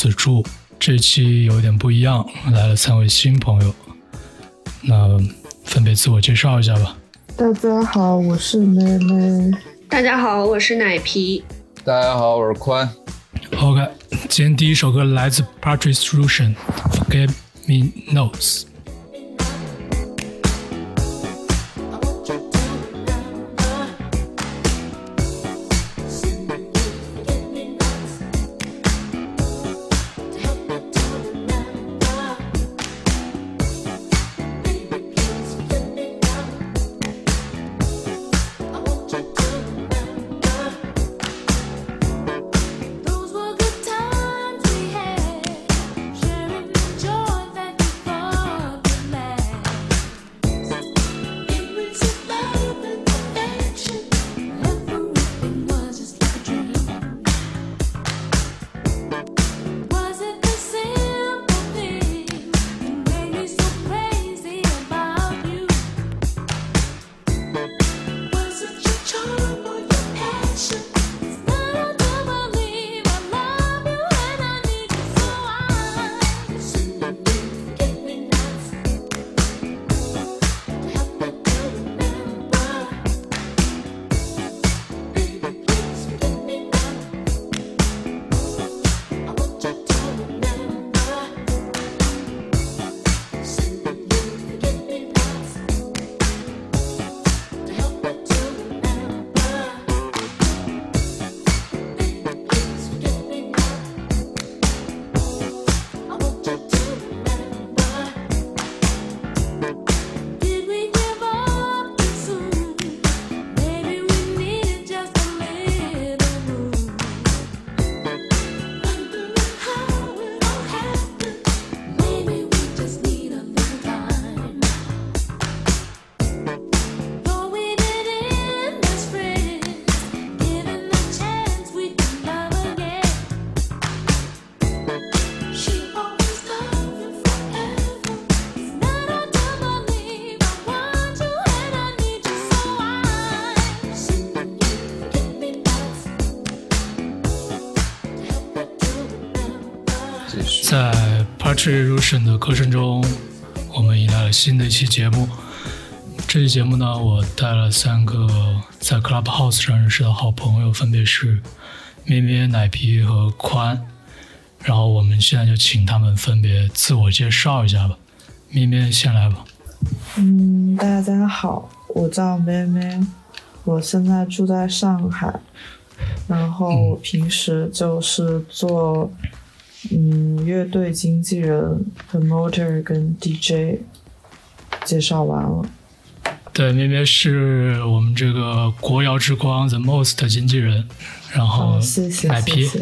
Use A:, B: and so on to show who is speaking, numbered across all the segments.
A: 子柱。这期有点不一样，来了三位新朋友，那分别自我介绍一下吧。
B: 大家好，我是妹妹。
C: 大家好，我是奶皮。
D: 大家好，我是宽。
A: OK，今天第一首歌来自 Patrice Rushen，Forget Me Notes。是如神的歌声中，我们迎来了新的一期节目。这期节目呢，我带了三个在 Clubhouse 上认识的好朋友，分别是咩咩、奶皮和宽。然后我们现在就请他们分别自我介绍一下吧。咩咩先来吧。
B: 嗯，大家好，我叫咩咩，我现在住在上海，然后我平时就是做。嗯，乐队经纪人、promoter 跟 DJ 介绍完了。
A: 对，咩咩是我们这个国谣之光 The Most 的经纪人，然后
B: 谢谢
A: 奶皮。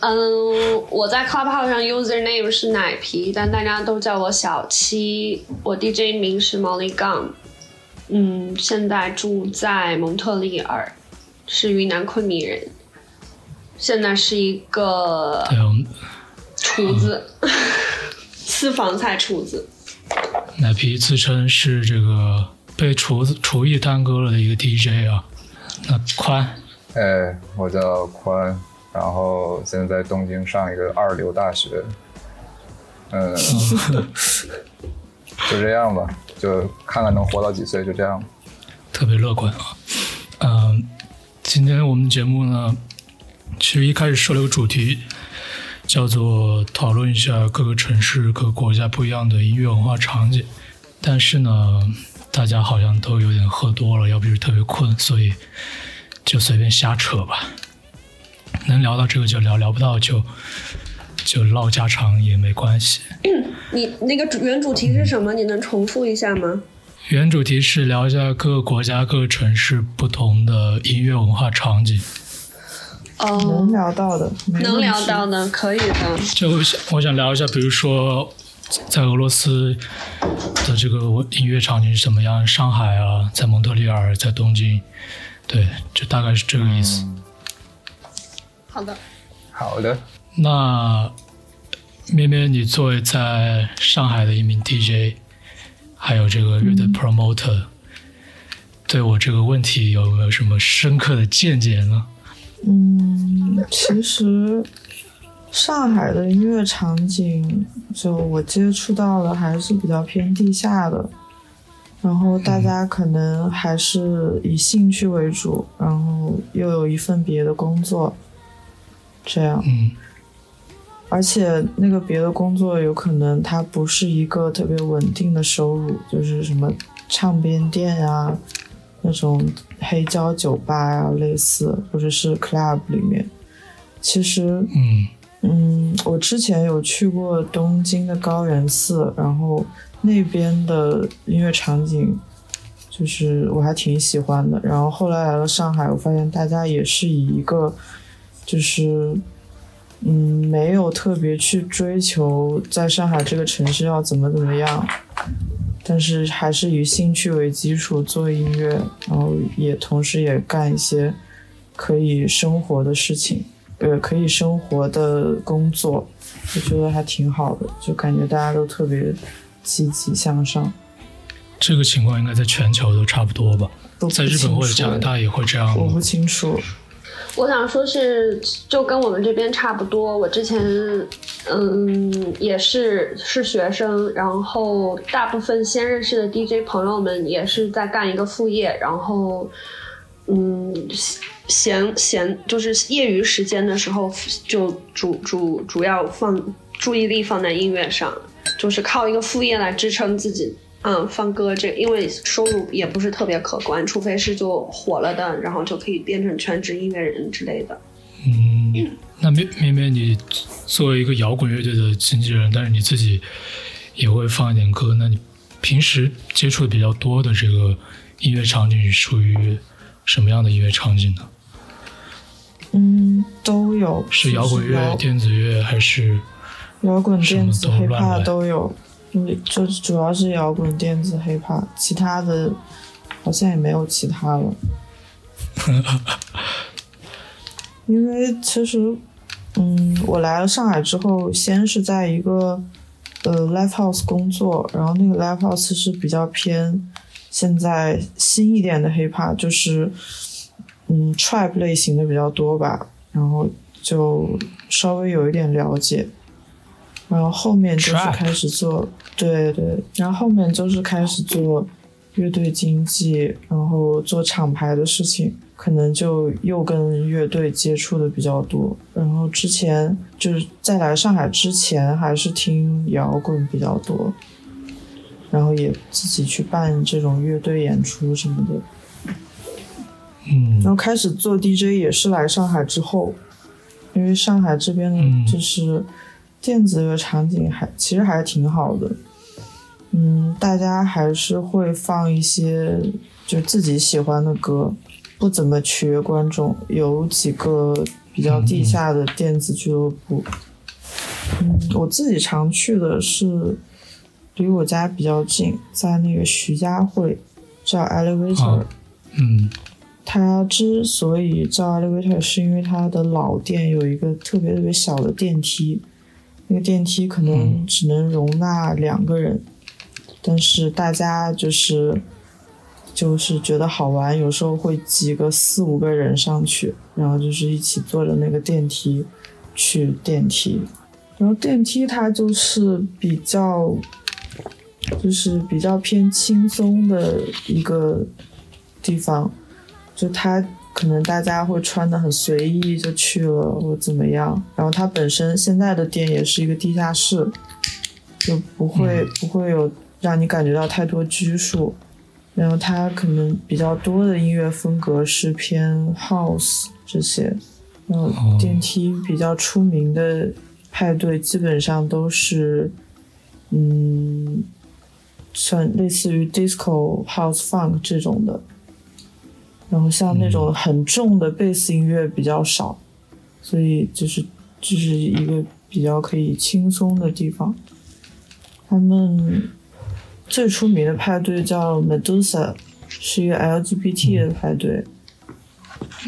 C: 嗯，我在 Clubhouse 上 user name 是奶皮，但大家都叫我小七。我 DJ 名是 Molly Gum。嗯，现在住在蒙特利尔，是云南昆明人。现在是一个厨子，私房菜厨子。
A: 奶皮自称是这个被厨子厨艺耽搁了的一个 DJ 啊。那宽，
D: 哎，我叫宽，然后现在在东京上一个二流大学。嗯，就这样吧，就看看能活到几岁，就这样。
A: 特别乐观啊。嗯，今天我们节目呢。其实一开始设了个主题，叫做讨论一下各个城市、各个国家不一样的音乐文化场景。但是呢，大家好像都有点喝多了，要不就是特别困，所以就随便瞎扯吧。能聊到这个就聊，聊不到就就唠家常也没关系。
C: 你那个原主题是什么？你能重复一下吗？
A: 原主题是聊一下各个国家、各个城市不同的音乐文化场景。
B: 能聊到的，
C: 能聊到的，可以的。
A: 就想我想聊一下，比如说在俄罗斯的这个音乐场景是怎么样？上海啊，在蒙特利尔，在东京，对，就大概是这个意思。
C: 好的，
D: 好的。
A: 那咩咩，你作为在上海的一名 DJ，还有这个乐队 promoter，对我这个问题有没有什么深刻的见解呢？
B: 嗯，其实上海的音乐场景，就我接触到的还是比较偏地下的，然后大家可能还是以兴趣为主，然后又有一份别的工作，这样。
A: 嗯
B: 而且那个别的工作有可能它不是一个特别稳定的收入，就是什么唱片店呀、那种黑胶酒吧啊、类似，或者是 club 里面。其实，
A: 嗯
B: 嗯，我之前有去过东京的高原寺，然后那边的音乐场景，就是我还挺喜欢的。然后后来来了上海，我发现大家也是以一个，就是，嗯，没有特别去追求在上海这个城市要怎么怎么样，但是还是以兴趣为基础做音乐，然后也同时也干一些可以生活的事情。呃，可以生活的工作，我觉得还挺好的，就感觉大家都特别积极向上。
A: 这个情况应该在全球都差不多吧？在日本或者加拿大也会这样
B: 我不？清楚。
C: 我想说是，就跟我们这边差不多。我之前，嗯，也是是学生，然后大部分先认识的 DJ 朋友们也是在干一个副业，然后，嗯，闲闲就是业余时间的时候，就主主主要放注意力放在音乐上，就是靠一个副业来支撑自己。嗯，放歌这因为收入也不是特别可观，除非是就火了的，然后就可以变成全职音乐人之类的。
A: 嗯，那咩咩咩，你作为一个摇滚乐队的经纪人，但是你自己也会放一点歌，那你平时接触的比较多的这个音乐场景是属于什么样的音乐场景呢？
B: 嗯，都有。
A: 是摇滚乐、电子乐还是？
B: 摇滚、电子、hiphop 都有。嗯，就主要是摇滚、电子、hiphop，其他的好像也没有其他了。因为其实，嗯，我来了上海之后，先是在一个呃 live house 工作，然后那个 live house 是比较偏现在新一点的 hiphop，就是嗯 trap 类型的比较多吧，然后就稍微有一点了解。然后后面就是开始做，对对，然后后面就是开始做乐队经济，然后做厂牌的事情，可能就又跟乐队接触的比较多。然后之前就是在来上海之前，还是听摇滚比较多，然后也自己去办这种乐队演出什么的。
A: 嗯
B: 然后开始做 DJ 也是来上海之后，因为上海这边就是电子乐场景还其实还挺好的，嗯，大家还是会放一些就自己喜欢的歌，不怎么取悦观众，有几个比较地下的电子俱乐部。嗯，我自己常去的是离我家比较近，在那个徐家汇，叫 Elevator。
A: 啊嗯
B: 它之所以叫 elevator，是因为它的老店有一个特别特别小的电梯，那个电梯可能
A: 嗯
B: 只能容纳两个人，但是大家就是就是觉得好玩，有时候会挤个四五个人上去，然后就是一起坐着那个电梯去电梯，然后电梯它就是比较就是比较偏轻松的一个地方。就它可能大家会穿的很随意就去了或怎么样，然后它本身现在的店也是一个地下室，就不会、不会有让你感觉到太多拘束，然后它可能比较多的音乐风格是偏 house 这些，然后电梯比较出名的派对基本上都是，嗯，算类似于 disco、house、funk 这种的。然后像那种很重的贝斯音乐比较少，所以就是就是一个比较可以轻松的地方。他们最出名的派对叫 Medusa，是一个 LGBT 的派对。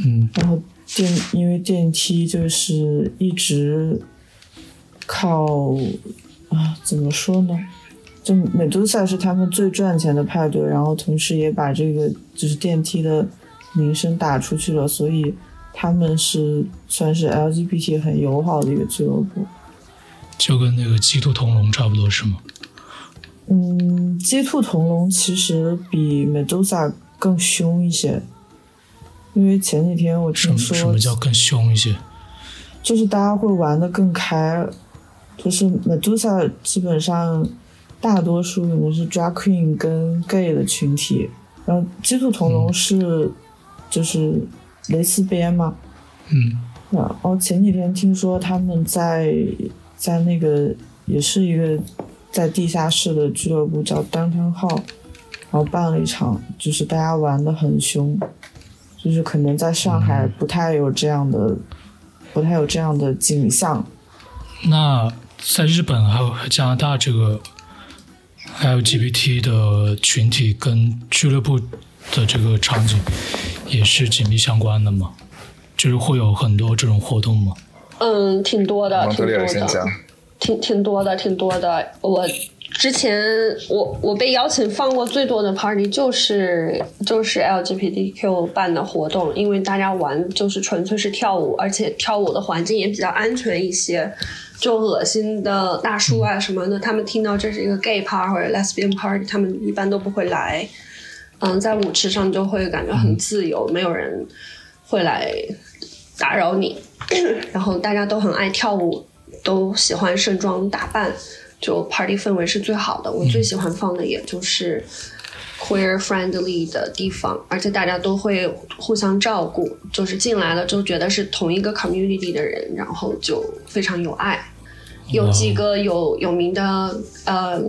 A: 嗯
B: 然后电因为电梯就是一直靠啊怎么说呢？就 Medusa 是他们最赚钱的派对，然后同时也把这个就是电梯的名声打出去了，所以他们是算是 LGBT 很友好的一个俱乐部。
A: 就跟那个鸡兔同笼差不多是吗？
B: 嗯，鸡兔同笼其实比 Medusa 更凶一些，因为前几天我听说
A: 什么叫更凶一些？
B: 就是大家会玩的更开，就是 Medusa 基本上大多数可能是 drag queen 跟 gay 的群体，然后鸡兔同笼是就是蕾丝边嘛，
A: 嗯，
B: 然后前几天听说他们在在那个也是一个在地下室的俱乐部叫 Downtown Hall，然后办了一场，就是大家玩的很凶，就是可能在上海不太有这样的，不太有这样的景象。
A: 那在日本还有加拿大这个 LGBT 的群体跟俱乐部的这个场景也是紧密相关的吗？就是会有很多这种活动吗？
C: 嗯，挺多的，挺多的
D: 尔先讲，，
C: 挺挺多的，挺多的。我之前我我被邀请放过最多的 party 就是就是 LGBTQ 办的活动，因为大家玩就是纯粹是跳舞，而且跳舞的环境也比较安全一些。就恶心的大叔啊什么的，他们听到这是一个 gay party 或者 lesbian party，他们一般都不会来。嗯，在舞池上就会感觉很自由，没有人会来打扰你。然后大家都很爱跳舞，都喜欢盛装打扮，就 party 氛围是最好的。我最喜欢放的也就是 queer friendly 的地方，而且大家都会互相照顾，就是进来了就觉得是同一个 community 的人，然后就非常有爱。有几个有有名的呃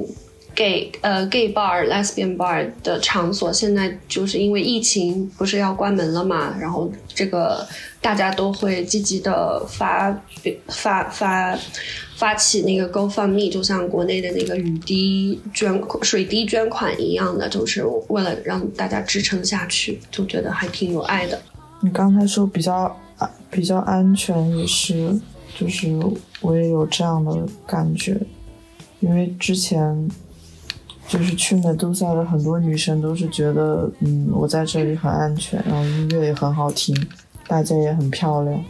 C: gay 呃 gay bar、lesbian bar 的场所，现在就是因为疫情不是要关门了嘛，然后这个大家都会积极的发发发发起那个 GoFundMe，就像国内的那个雨滴捐水滴捐款一样的，就是为了让大家支撑下去，就觉得还挺有爱的。
B: 你刚才说比较比较安全，也是，就是我也有这样的感觉，因为之前就是去美杜莎的很多女生都是觉得，嗯，我在这里很安全，然后音乐也很好听，大家也很漂亮。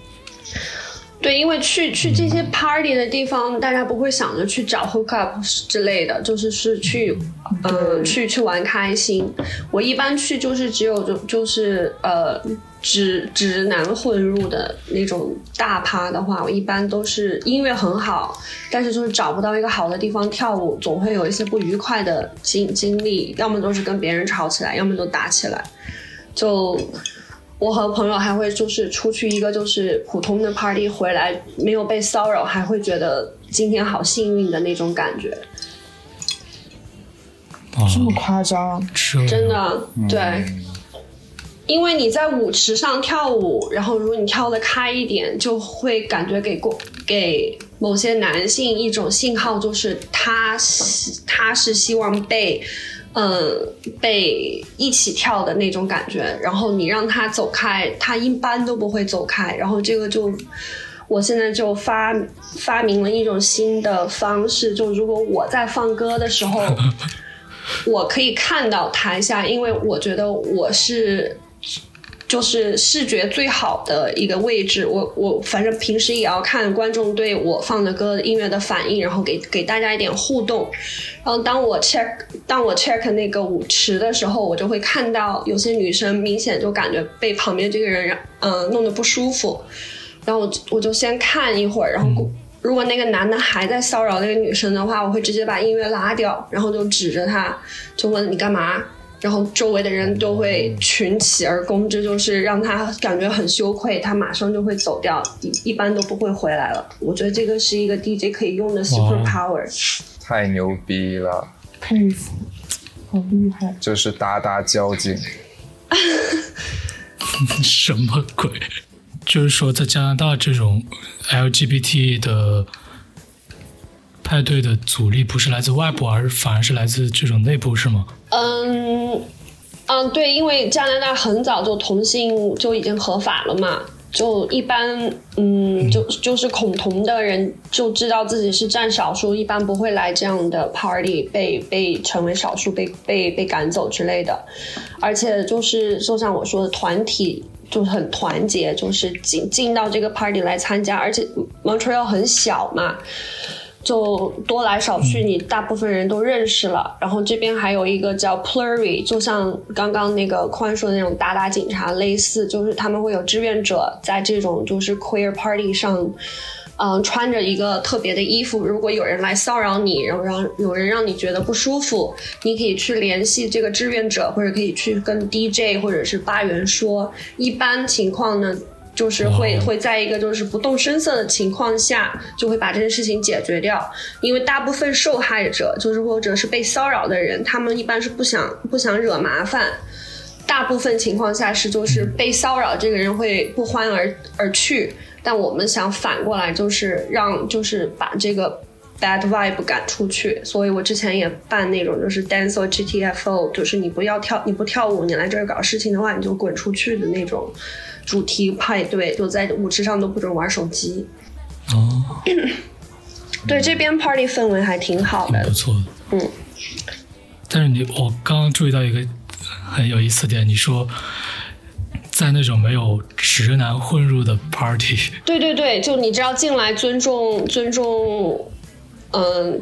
C: 对，因为去去这些 party 的地方，大家不会想着去找 hook up 之类的，就是是去，
B: 呃、
C: 去去玩开心。我一般去就是只有就就是呃直直男混入的那种大趴的话，我一般都是音乐很好，但是就是找不到一个好的地方跳舞，总会有一些不愉快的经经历，要么都是跟别人吵起来，要么都打起来，就。我和朋友还会就是出去一个就是普通的 party 回来没有被骚扰，还会觉得今天好幸运的那种感觉，
A: 啊，
B: 这么夸张？
C: 真的对。因为你在舞池上跳舞，然后如果你跳得开一点，就会感觉给过给某些男性一种信号，就是他希他是希望被嗯，被一起跳的那种感觉，然后你让他走开，他一般都不会走开。然后这个就，我现在就发发明了一种新的方式，就如果我在放歌的时候，我可以看到台下，因为我觉得我是。就是视觉最好的一个位置，我我反正平时也要看观众对我放的歌音乐的反应，然后给给大家一点互动。然后当我 check 当我 check 那个舞池的时候，我就会看到有些女生明显就感觉被旁边这个人嗯、呃、弄得不舒服，然后我我就先看一会儿，然后如果那个男的还在骚扰那个女生的话，我会直接把音乐拉掉，然后就指着他就问你干嘛。然后周围的人都会群起而攻，这就是让他感觉很羞愧，他马上就会走掉，一一般都不会回来了。我觉得这个是一个 DJ 可以用的 super power，
D: 太牛逼了，
B: 佩服，好厉害！
D: 就是大大交警。
A: 什么鬼？就是说，在加拿大这种 LGBT 的派对的阻力不是来自外部，而反而是来自这种内部，是吗？
C: 嗯嗯，对，因为加拿大很早就同性就已经合法了嘛，就一般嗯，就就是恐同的人就知道自己是占少数，一般不会来这样的 party 被被成为少数被被被赶走之类的，而且就是就像我说的团体。就是很团结，就是进进到这个 party 来参加，而且 Montreal 很小嘛。就多来少去，你大部分人都认识了。然后这边还有一个叫 Plurry，就像刚刚那个宽说的那种打打警察类似，就是他们会有志愿者在这种就是 queer party 上，嗯，穿着一个特别的衣服。如果有人来骚扰你，然后让有人让你觉得不舒服，你可以去联系这个志愿者，或者可以去跟 DJ 或者是吧员说。一般情况呢。就是会会在一个就是不动声色的情况下，就会把这件事情解决掉。因为大部分受害者，就是或者是被骚扰的人，他们一般是不想不想惹麻烦。大部分情况下是就是被骚扰这个人会不欢而而去。但我们想反过来，就是让就是把这个 bad vibe 赶出去。所以我之前也办那种就是 dance or GTFO，就是你不要跳，你不跳舞，你来这儿搞事情的话，你就滚出去的那种。主题派对就在舞池上都不准玩手机。
A: 哦，
C: 对，这边 party 氛围还挺好的，
A: 不错的。
C: 嗯，
A: 但是你，我刚刚注意到一个很有意思点，你说在那种没有直男混入的 party，
C: 对对对，就你知道进来尊重尊重，嗯。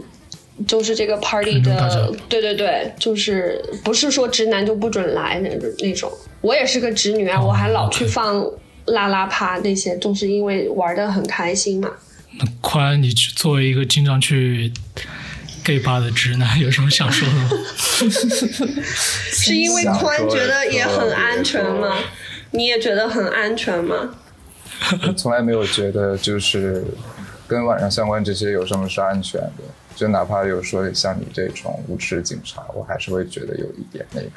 C: 就是这个 party 的，对对对，就是不是说直男就不准来那种那种。我也是个直女啊，我还老去放啦啦趴那些，就是因为玩的很开心嘛。
A: 那宽，你作为一个经常去 gay 吧的直男，有什么想说的吗？
C: 是因为宽觉得也很安全吗？你也觉得很安全吗？
D: 从来没有觉得就是跟晚上相关这些有什么是安全的。就哪怕有说像你这种无耻警察，我还是会觉得有一点那个。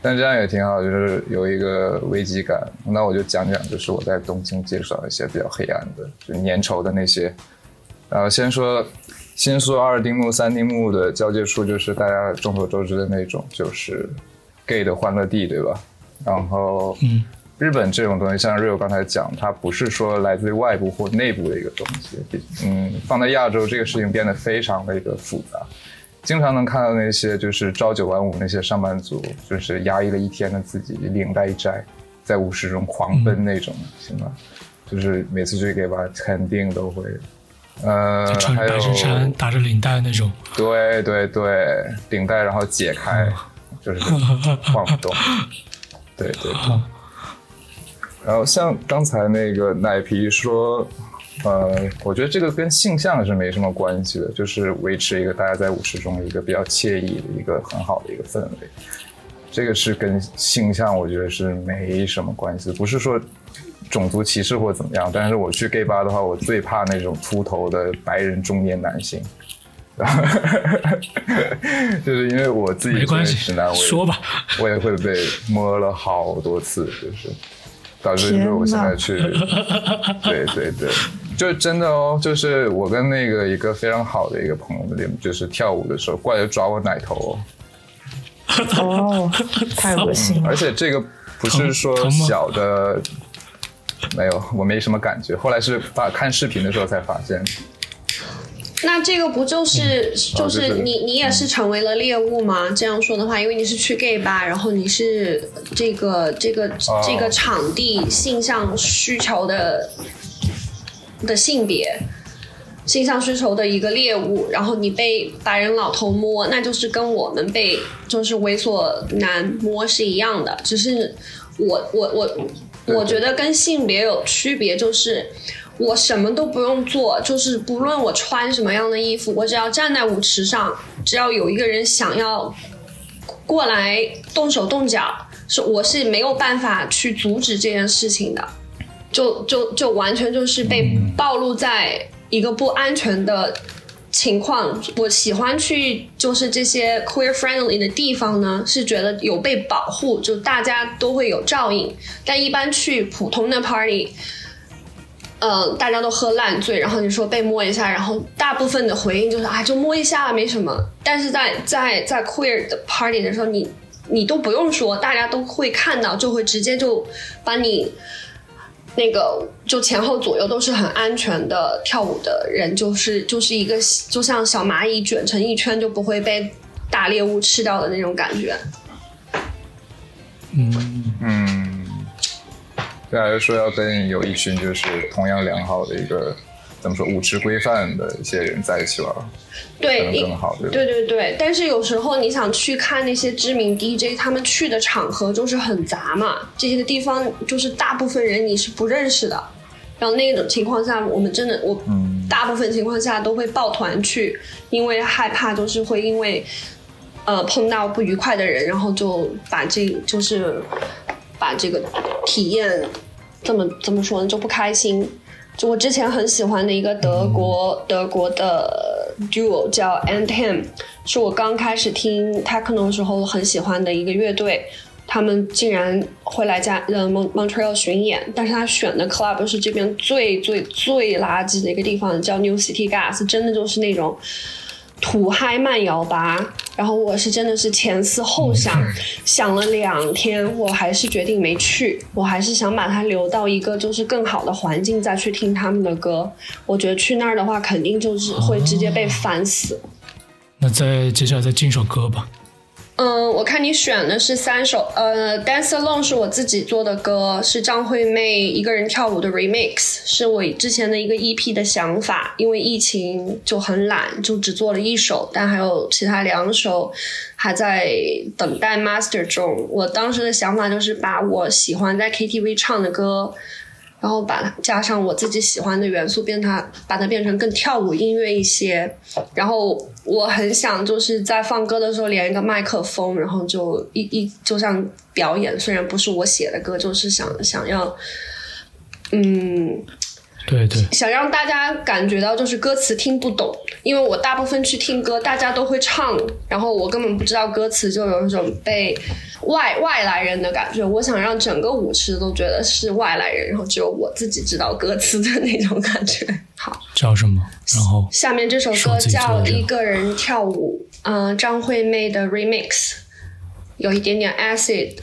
D: 但这样也挺好，就是有一个危机感。那我就讲讲，就是我在东京介绍一些比较黑暗的，就粘稠的那些。然后先说新宿二丁目、三丁目的交界处，就是大家众所周知的那种，就是 gay 的欢乐地，对吧？然后，
A: 嗯。
D: 日本这种东西，像 Rio 刚才讲，它不是说来自于外部或内部的一个东西。嗯，放在亚洲，这个事情变得非常的一个复杂，经常能看到那些就是朝九晚五那些上班族，就是压抑了一天的自己，领带一摘，在舞池中狂奔那种，行吗？就是每次去给吧，肯定都会，呃，
A: 穿白衬衫，打着领带那种。
D: 对对对，领带然后解开，就是晃不动。对 对。然后像刚才那个奶皮说，呃，我觉得这个跟性向是没什么关系的，就是维持一个大家在舞池中一个比较惬意的一个很好的一个氛围。这个是跟性向我觉得是没什么关系，不是说种族歧视或怎么样。但是我去 gay 吧的话，我最怕那种秃头的白人中年男性，就是因为我自己
A: 没关系，
D: 说
A: 吧，
D: 我也会被摸了好多次，就是。导致就是我现在去，对对对，就是真的哦，就是我跟那个一个非常好的一个朋友，就是跳舞的时候过来抓我奶头，
B: 哦，太恶心了。
D: 而且这个不是说小的，没有，我没什么感觉。后来是发看视频的时候才发现。
C: 那这个不就是就是你你也是成为了猎物吗？这样说的话，因为你是去 gay 吧，然后你是这个这个这个场地性向需求的的性别性向需求的一个猎物，然后你被白人老头摸，那就是跟我们被就是猥琐男摸是一样的，只是我我我我觉得跟性别有区别，就是。我什么都不用做，就是不论我穿什么样的衣服，我只要站在舞池上，只要有一个人想要过来动手动脚，是我是没有办法去阻止这件事情的，就就就完全就是被暴露在一个不安全的情况。我喜欢去就是这些 queer friendly 的地方呢，是觉得有被保护，就大家都会有照应。但一般去普通的 party。嗯，大家都喝烂醉，然后你说被摸一下，然后大部分的回应就是啊，就摸一下没什么。但是在在在 queer 的 party 的时候，你你都不用说，大家都会看到，就会直接就把你那个就前后左右都是很安全的跳舞的人，就是就是一个就像小蚂蚁卷成一圈，就不会被大猎物吃掉的那种感觉。
A: 嗯
D: 嗯。对啊，就说要跟有一群就是同样良好的一个怎么说舞池规范的一些人在一起玩，
C: 对，
D: 可能更好，对吧？
C: 对对对，但是有时候你想去看那些知名 DJ，他们去的场合就是很杂嘛，这些个地方就是大部分人你是不认识的，然后那种情况下，我们真的我
D: 嗯。
C: 大部分情况下都会抱团去，因为害怕就是会因为呃碰到不愉快的人，然后就把这就是把这个体验怎么怎么说呢就不开心。就我之前很喜欢的一个德国、德国的 duo 叫 Anthem，是我刚开始听 techno 时候很喜欢的一个乐队。他们竟然会来加呃 Mon Montreal 巡演，但是他选的 club 是这边最最最垃圾的一个地方，叫 New City Gas，真的就是那种土嗨慢摇吧。然后我是真的是前思后想，想了两天，我还是决定没去。我还是想把它留到一个就是更好的环境再去听他们的歌。我觉得去那儿的话，肯定就是会直接被烦死。
A: 那再接下来再进首歌吧。
C: 嗯，我看你选的是三首，呃，《Dance Alone》是我自己做的歌，是张惠妹一个人跳舞的 remix，是我之前的一个 EP 的想法，因为疫情就很懒，就只做了一首，但还有其他两首还在等待 master 中。我当时的想法就是把我喜欢在 KTV 唱的歌。然后把它加上我自己喜欢的元素，变它把它变成更跳舞音乐一些。然后我很想就是在放歌的时候连一个麦克风，然后就一一就像表演，虽然不是我写的歌，就是想想要，嗯，
A: 对对，
C: 想让大家感觉到就是歌词听不懂，因为我大部分去听歌，大家都会唱，然后我根本不知道歌词，就有一种被外外来人的感觉。我想让整个舞池都觉得是外来人，然后只有我自己知道歌词的那种感觉。好，
A: 叫什么？然后
C: 下面这首歌叫《一个人跳舞》，嗯、张惠妹的 remix，有一点点 acid。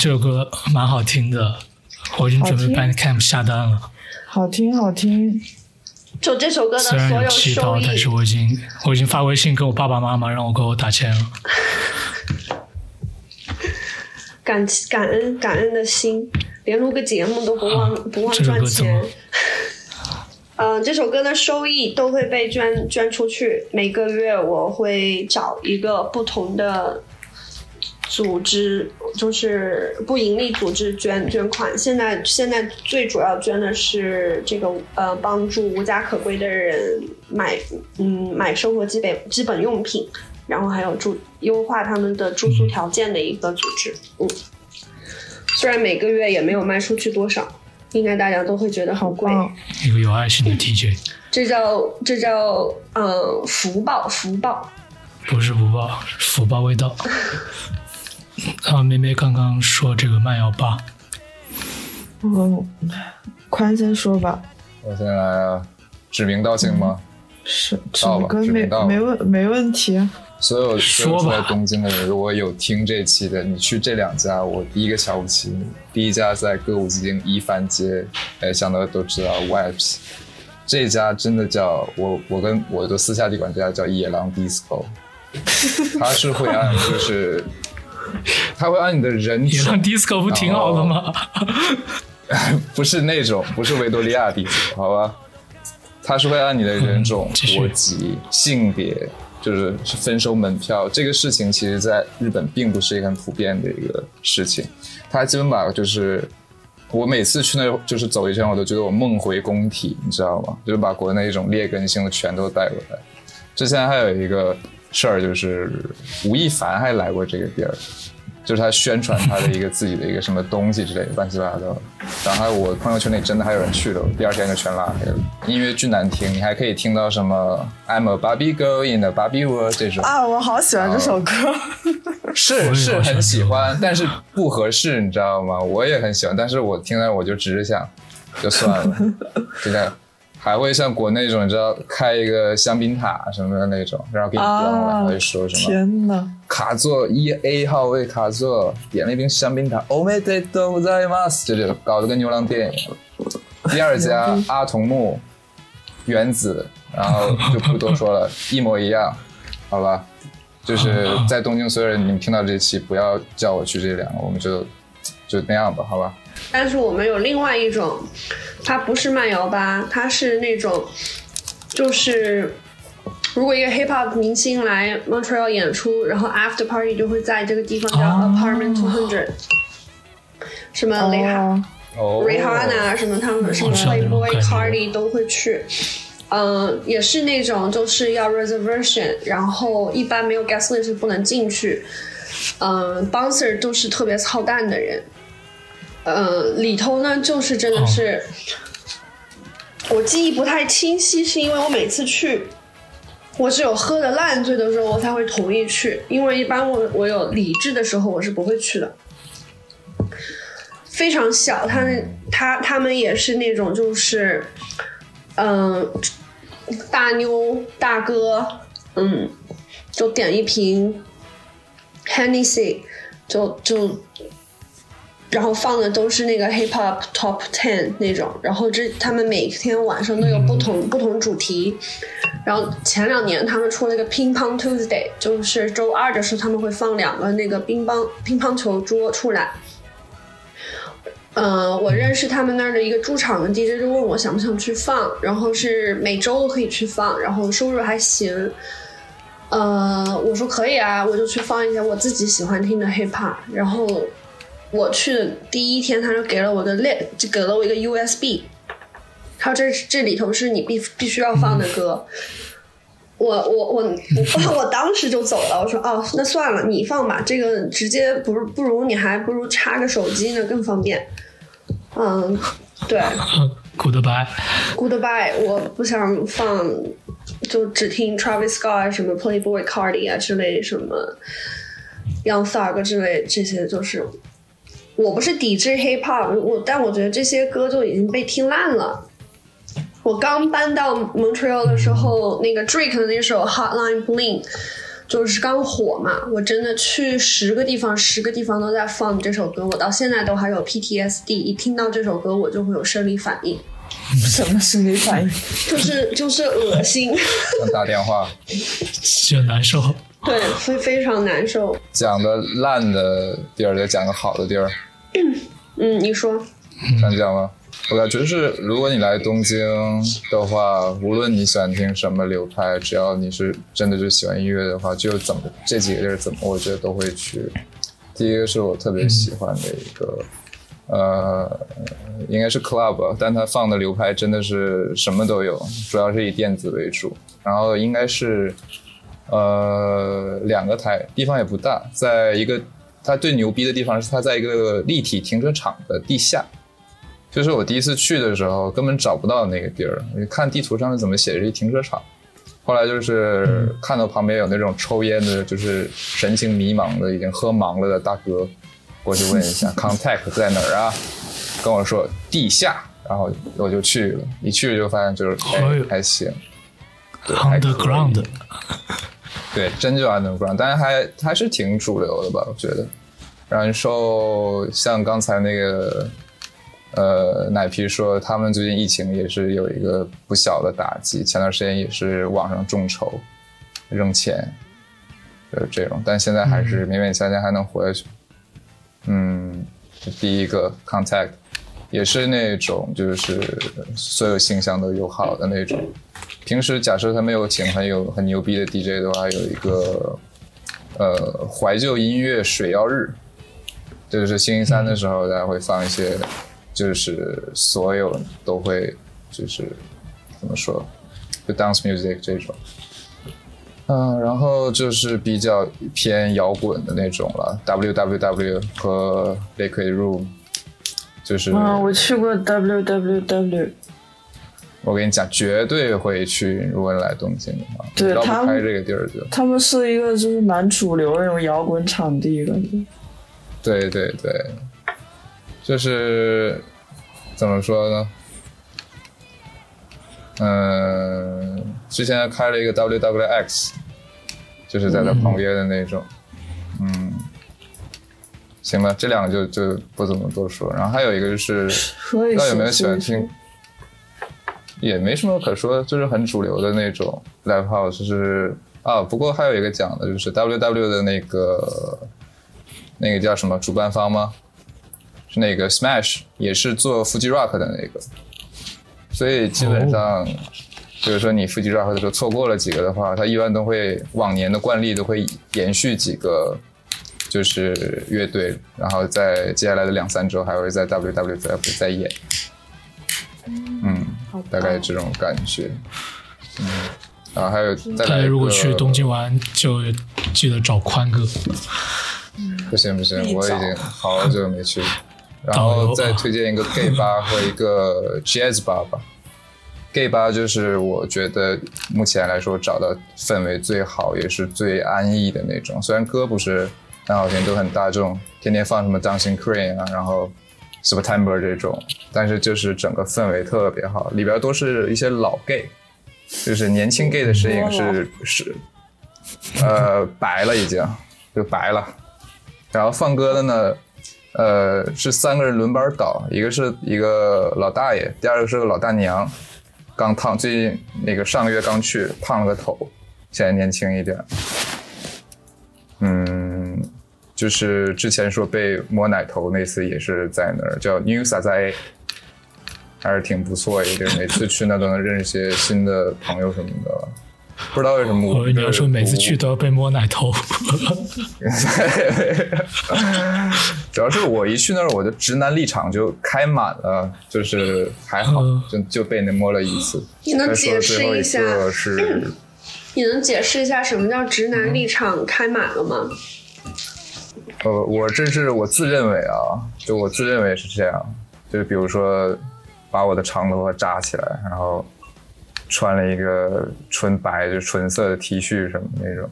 A: 这首歌蛮好听的，我已经准备
B: 好听
A: Bandcamp 下单了。
B: 好听好听，
C: 就这首歌的所有收益，
A: 我已经我已经发微信给我爸爸妈妈让我给我打钱了。
C: 感感恩感恩的心，连录个节目都不忘不忘赚钱。嗯，这首歌的收益都会被捐捐出去。每个月我会找一个不同的组织，就是不盈利组织捐捐款。现在现在最主要捐的是这个呃，帮助无家可归的人买嗯买生活基本基本用品，然后还有住优化他们的住宿条件的一个组织。嗯，虽然每个月也没有卖出去多少，应该大家都会觉得
B: 好
C: 贵。
B: 棒！
A: 一个有爱心的 TJ，
C: 这叫这叫呃福报福报。
A: 不是福报，福报未到。啊，妹妹刚刚说这个慢摇吧，
B: 嗯，宽先说吧，
D: 我先来啊，指名道姓吗？
B: 是这
D: 到吧
B: 首歌没
D: 指名道吧
B: 没问没问题。啊
D: 所有所有
A: 说吧
D: 住在东京的人，如果有听这期的，你去这两家，我第一个瞧不起你。第一家在歌舞伎町一番街，哎，想到都知道 Vibes，这家真的叫我我跟我都私下里管这家叫野狼 disco，它是会按就是，它会按你的人种
A: ，disco 不挺好的吗？
D: 不是那种，不是维多利亚 disco，好吧？他是会按你的人种
A: 嗯、
D: 国籍、性别，就是是分收门票。这个事情其实在日本并不是一个很普遍的一个事情。他基本把就是我每次去那就是走一圈，我都觉得我梦回工体，你知道吗？就是把国内一种劣根性的全都带过来。之前还有一个事儿，就是吴亦凡还来过这个地儿，就是他宣传他的一个自己的一个什么东西之类的，乱七八糟。然后我朋友圈里真的还有人去了，我第二天就全拉黑了。音乐巨难听，你还可以听到什么 I'm a Barbie girl in a Barbie world 这种，
B: 啊，我好喜欢这首歌。
D: 是是很
A: 喜欢
D: 喜欢，但是不合适，你知道吗？我也很喜欢，但是我听了我就只是想，就算了，就这样。还会像国内那种，你知道，开一个香槟塔什么的那种，然后给你端过来，
B: 啊
D: 还会说什么
B: 天哪！
D: 卡座一 A 号位卡座，点了一瓶香槟塔，欧美得都在吗？就这种搞得跟牛郎店一样。第二家阿童木原子，然后就不多说了，一模一样，好吧？就是在东京，所有人你们听到这期，不要叫我去这两个，我们就就那样吧，好吧？
C: 但是我们有另外一种，它不是慢摇吧，它是那种，就是如果一个 hip hop 明星来 Montreal 演出，然后 after party 就会在这个地方叫
A: 哦
C: Apartment Two Hundred，、什么蕾哈、
B: 哦，
D: 哦
C: Rihanna 什么他们什么 Playboy Cardi 都会去。嗯，也是那种就是要 reservation，然后一般没有 guest list 是不能进去。嗯，bouncer 都是特别操蛋的人。呃，里头呢就是真的是，我记忆不太清晰，是因为我每次去，我只有喝的烂醉的时候我才会同意去，因为一般我我有理智的时候我是不会去的。非常小，他他他们也是那种就是，嗯、大妞大哥，嗯，就点一瓶 Hennessy，就就，然后放的都是那个 Hip Hop Top Ten 那种，然后这他们每天晚上都有不同、不同主题，然后前两年他们出了一个乒乓 Tuesday，就是周二的时候他们会放两个那个乒乓乒乓球桌出来。呃，我认识他们那儿的一个驻场的 DJ，就问我想不想去放，然后是每周都可以去放，然后收入还行。呃，我说可以啊，我就去放一些我自己喜欢听的 hip hop。然后我去的第一天，他就给了我个链，就给了我一个 USB，他说这这里头是你必必须要放的歌。我我我我我当时就走了，我说哦，那算了，你放吧，这个直接不如不如你还不如插个手机呢更方便。嗯，对 Goodbye，，Goodbye，我不想放，就只听 Travis Scott 什么 Playboy Cardi 啊之类什么 Young Thug 之类这些，就是我不是抵制 Hip Hop，我但我觉得这些歌就已经被听烂了。我刚搬到 Montreal 的时候，那个 Drake 的那首 Hotline Bling 就是刚火嘛，我真的去十个地方，十个地方都在放这首歌，我到现在都还有 PTSD，一听到这首歌我就会有生理反应，
B: 什么生理反应？
C: 就是就是恶心，
D: 想打电话，
A: 就难受。
C: 对，非非常难受。
D: 讲的烂的地儿，再讲个好的地儿，
C: 嗯嗯，你说，
D: 想讲吗？我感觉是，如果你来东京的话，无论你喜欢听什么流派，只要你是真的就喜欢音乐的话，就怎么这几个地儿怎么，我觉得都会去。第一个是我特别喜欢的一个，呃，应该是 club，但它放的流派真的是什么都有，主要是以电子为主。然后应该是，呃，两个台，地方也不大，在一个它最牛逼的地方是它在一个立体停车场的地下。就是我第一次去的时候，根本找不到那个地儿。你看地图上面怎么写着一停车场，后来就是看到旁边有那种抽烟的，就是神情迷茫的，已经喝茫了的大哥，过去问一下 contact 在哪儿啊？跟我说地下，然后我就去了。一去就发现就是还行
A: ，Underground，
D: 对，真就 underground，但是还还是挺主流的吧，我觉得。然后像刚才那个呃奶皮说，他们最近疫情也是有一个不小的打击，前段时间也是网上众筹扔钱，就是这种，但现在还是勉勉强强还能活下去。嗯，第一个 contact 也是那种就是所有形象都友好的那种。平时假设他没有请很有很牛逼的 DJ 的话，有一个呃怀旧音乐水曜日，就是星期三的时候，大家会放一些，就是所有都会就是怎么说，就 dance music 这种。嗯，然后就是比较偏摇滚的那种了，WWW 和 Liquid Room，就是
B: 啊，我去过 WWW，
D: 我跟你讲，绝对会去。如果你来东京的话，
B: 对他们
D: 开这个地儿就。
B: 他们是一个就是蛮主流的那种摇滚场地，感觉。
D: 对对对，就是怎么说呢？嗯，之前开了一个 WWX，就是在他旁边的那种。嗯，行吧，这两个就就不怎么多说。然后还有一个就是，不知道有没有喜欢听？也没什么可说，就是很主流的那种 live house，就是啊。不过还有一个讲的就是 WW 的那个那个叫什么主办方吗？是那个 Smash，也是做 Fuji Rock 的那个，所以基本上，就是说你 Fuji Rock 的时候错过了几个的话，他一般都会往年的惯例都会延续几个。就是乐队，然后在接下来的两三周还会在 WW 再再演，嗯，大概这种感觉，嗯，然后还有再
A: 大家如果去东京玩，就记得找宽哥。
D: 不行不行，我已经好久没去。然后再推荐一个 gay 吧和一个 jazz 吧吧。gay 吧就是我觉得目前来说找到氛围最好也是最安逸的那种，虽然歌不是很好听，都很大众，天天放什么 Dancing Queen 啊，然后 September 这种，但是就是整个氛围特别好，里边都是一些老 gay，就是年轻 gay 的身影是是呃白了已经就白了。然后放歌的呢，呃，是三个人轮班倒，一个是一个老大爷，第二个是个老大娘，刚烫，最近那个上个月刚去烫了个头，现在年轻一点。嗯，就是之前说被摸奶头那次也是在那儿，叫 New s a z a 还是挺不错一个每次去那都能认识一些新的朋友什么的。不知道为什么我
A: 你要说每次去都要被摸奶头，
D: 主要是我一去那儿，我的直男立场就开满了，就是还好
A: 嗯，
D: 就就被那摸了一次。
C: 你能解释
D: 一
C: 一下
D: 个是，
C: 你能解释一下什么叫直男立场开满了吗？
D: 呃，我这是我自认为啊，就我自认为是这样，就比如说把我的长头发扎起来，然后穿了一个纯白就纯色的 T 恤什么那种，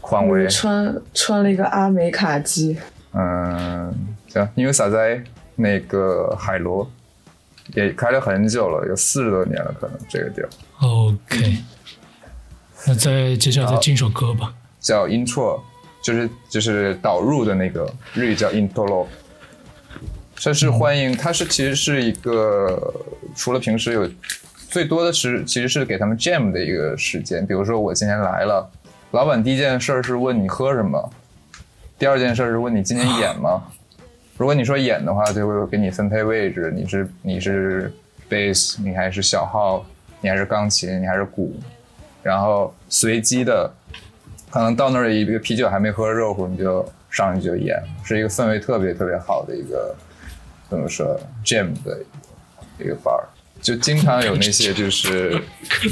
D: 匡威
B: 我，穿穿了一个阿美卡基，
D: 嗯，行，因为撒在那个海螺也开了很久了，有四十多年了，可能这个地儿
A: OK，那再接下来再进首歌吧。
D: 叫 intro，就是就是导入的那个日语叫 intro。这是欢迎，它是其实是一个除了平时有最多的是其实是给他们 jam 的一个时间。比如说我今天来了，老板第一件事是问你喝什么，第二件事是问你今天演吗？如果你说演的话，就会给你分配位置，你是你是 bass，你还是小号，你还是钢琴，你还是鼓，然后随机的，可能到那儿一个啤酒还没喝热乎，你就上去就演，是一个氛围特别特别好的一个怎么说 gym 的一个 bar。就经常有那些，就是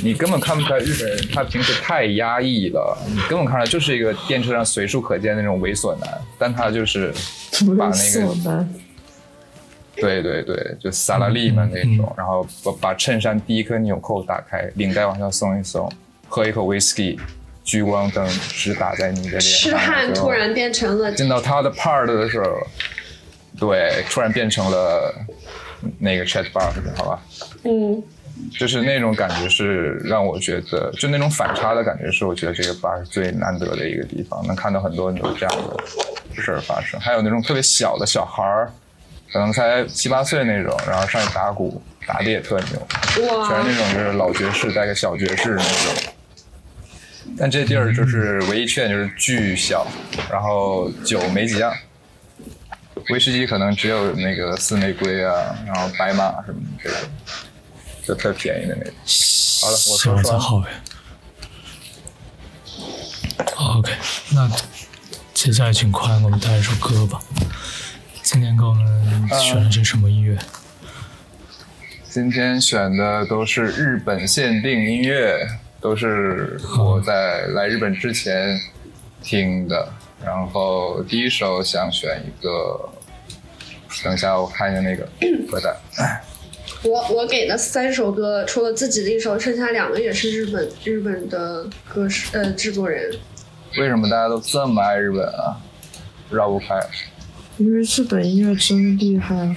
D: 你根本看不出来日本人他平时太压抑了，你根本看出来就是一个电车上随处可见的那种猥琐男，但他就是把那个，对对对，就萨拉利嘛那种，然后把把衬衫第一颗纽扣打开，领带往下松一松，喝一口 whisky，聚光灯直打在你的脸上，
C: 痴汉突然变成了
D: 进到他的 part 的时候，对，突然变成了那个 chat bar，好吧，
C: 嗯，
D: 就是那种感觉是让我觉得，就那种反差的感觉是我觉得这个 bar 是最难得的一个地方，能看到很多很多这样的事儿发生，还有那种特别小的小孩儿，可能才七八岁那种，然后上去打鼓，打的也特牛，全是那种就是老爵士带个小爵士那种。但这地儿就是唯一缺点就是巨小，然后酒没几样，威士忌可能只有那个四玫瑰啊，然后白马什么的这种，就特便宜的那种。好了我说说
A: 才好哎。OK，那接下来请宽我们带来一首歌吧。今天给我们选了些什么音乐？
D: 今天选的都是日本限定音乐，都是我在来日本之前听的。然后第一首想选一个，等一下我看一下那个 歌单。
C: 我我给的三首歌，除了自己的一首，剩下两个也是日本日本的歌手呃制作人。
D: 为什么大家都这么爱日本啊？绕不开。
B: 因为日本音乐真厉害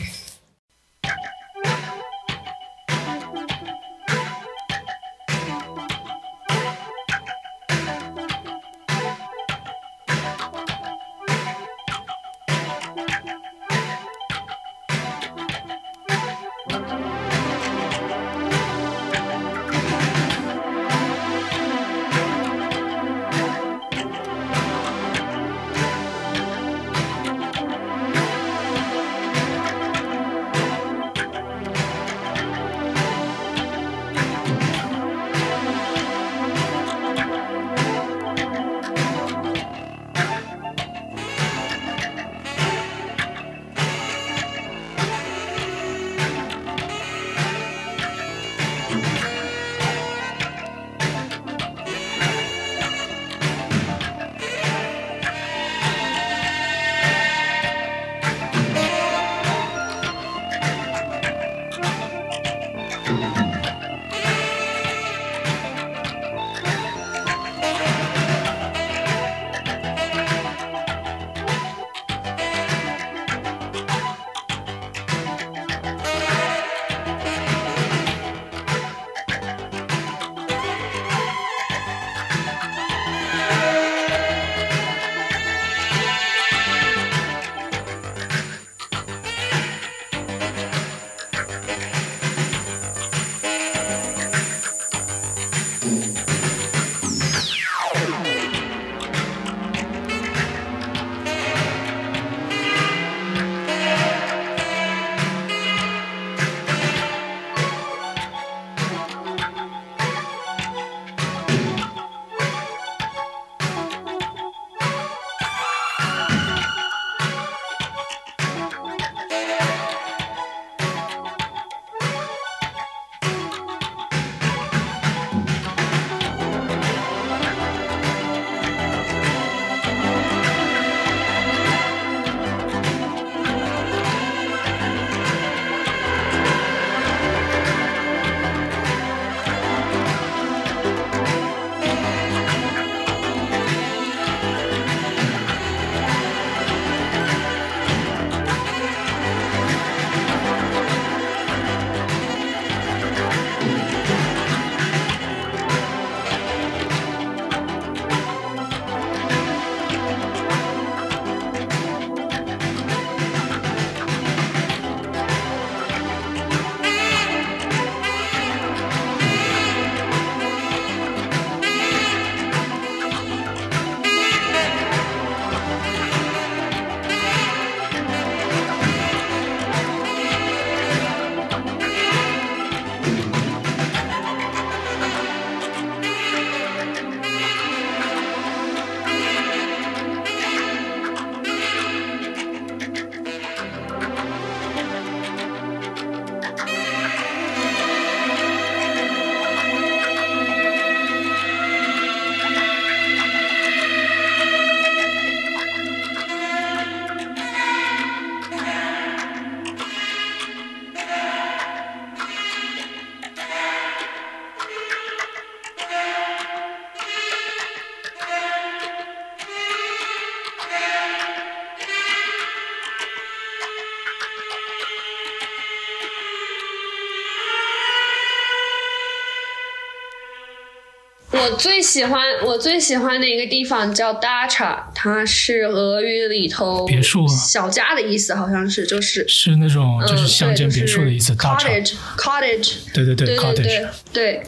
C: 最喜欢我最喜欢的一个地方叫 Dacha，它是俄语里头
A: 别墅啊
C: 小家的意思，好像是就是
A: 是那种
C: 嗯
A: 就是乡间别墅的意思
C: ，cottage cottage，
A: 对对对
C: 对对
A: ，cottage
C: 对对，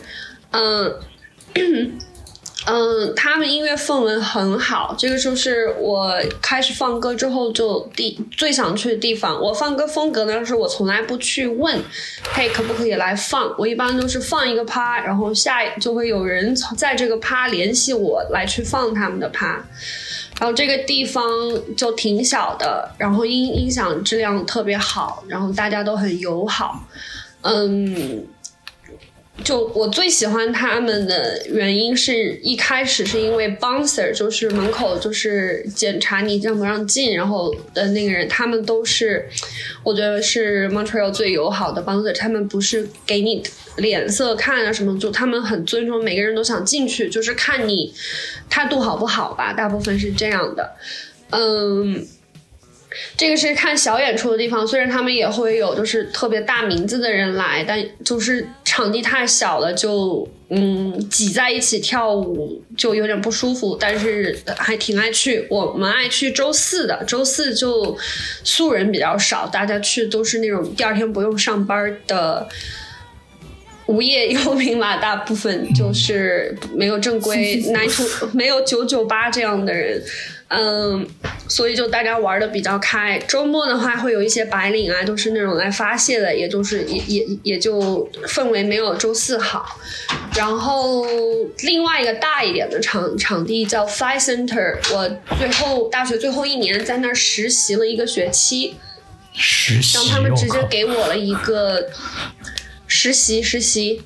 C: 嗯。嗯，他们音乐氛围很好，这个就是我开始放歌之后就第最想去的地方。我放歌风格呢，是我从来不去问，嘿，可不可以来放？我一般都是放一个趴，然后下就会有人从在这个趴联系我来去放他们的趴。然后这个地方就挺小的，然后音音响质量特别好，然后大家都很友好，嗯。就我最喜欢他们的原因是一开始是因为 bouncer，就是门口就是检查你让不让进，然后的那个人，他们都是我觉得是 Montreal 最友好的 bouncer，他们不是给你脸色看啊什么，就他们很尊重每个人都想进去，就是看你态度好不好吧，大部分是这样的，嗯。这个是看小演出的地方，虽然他们也会有就是特别大名字的人来，但就是场地太小了，就嗯挤在一起跳舞就有点不舒服，但是还挺爱去。我们爱去周四的，周四就素人比较少，大家去都是那种第二天不用上班的。无业游民吧，大部分就是没有正规 nine to 没有九九八这样的人，嗯，所以就大家玩的比较开。周末的话会有一些白领啊，都是那种来发泄的，也就是也也也就氛围没有周四好。然后另外一个大一点的场场地叫 Fly Center，我最后大学最后一年在那儿实习了一个学期，
A: 实习，
C: 然后他们直接给我了一个实习实习，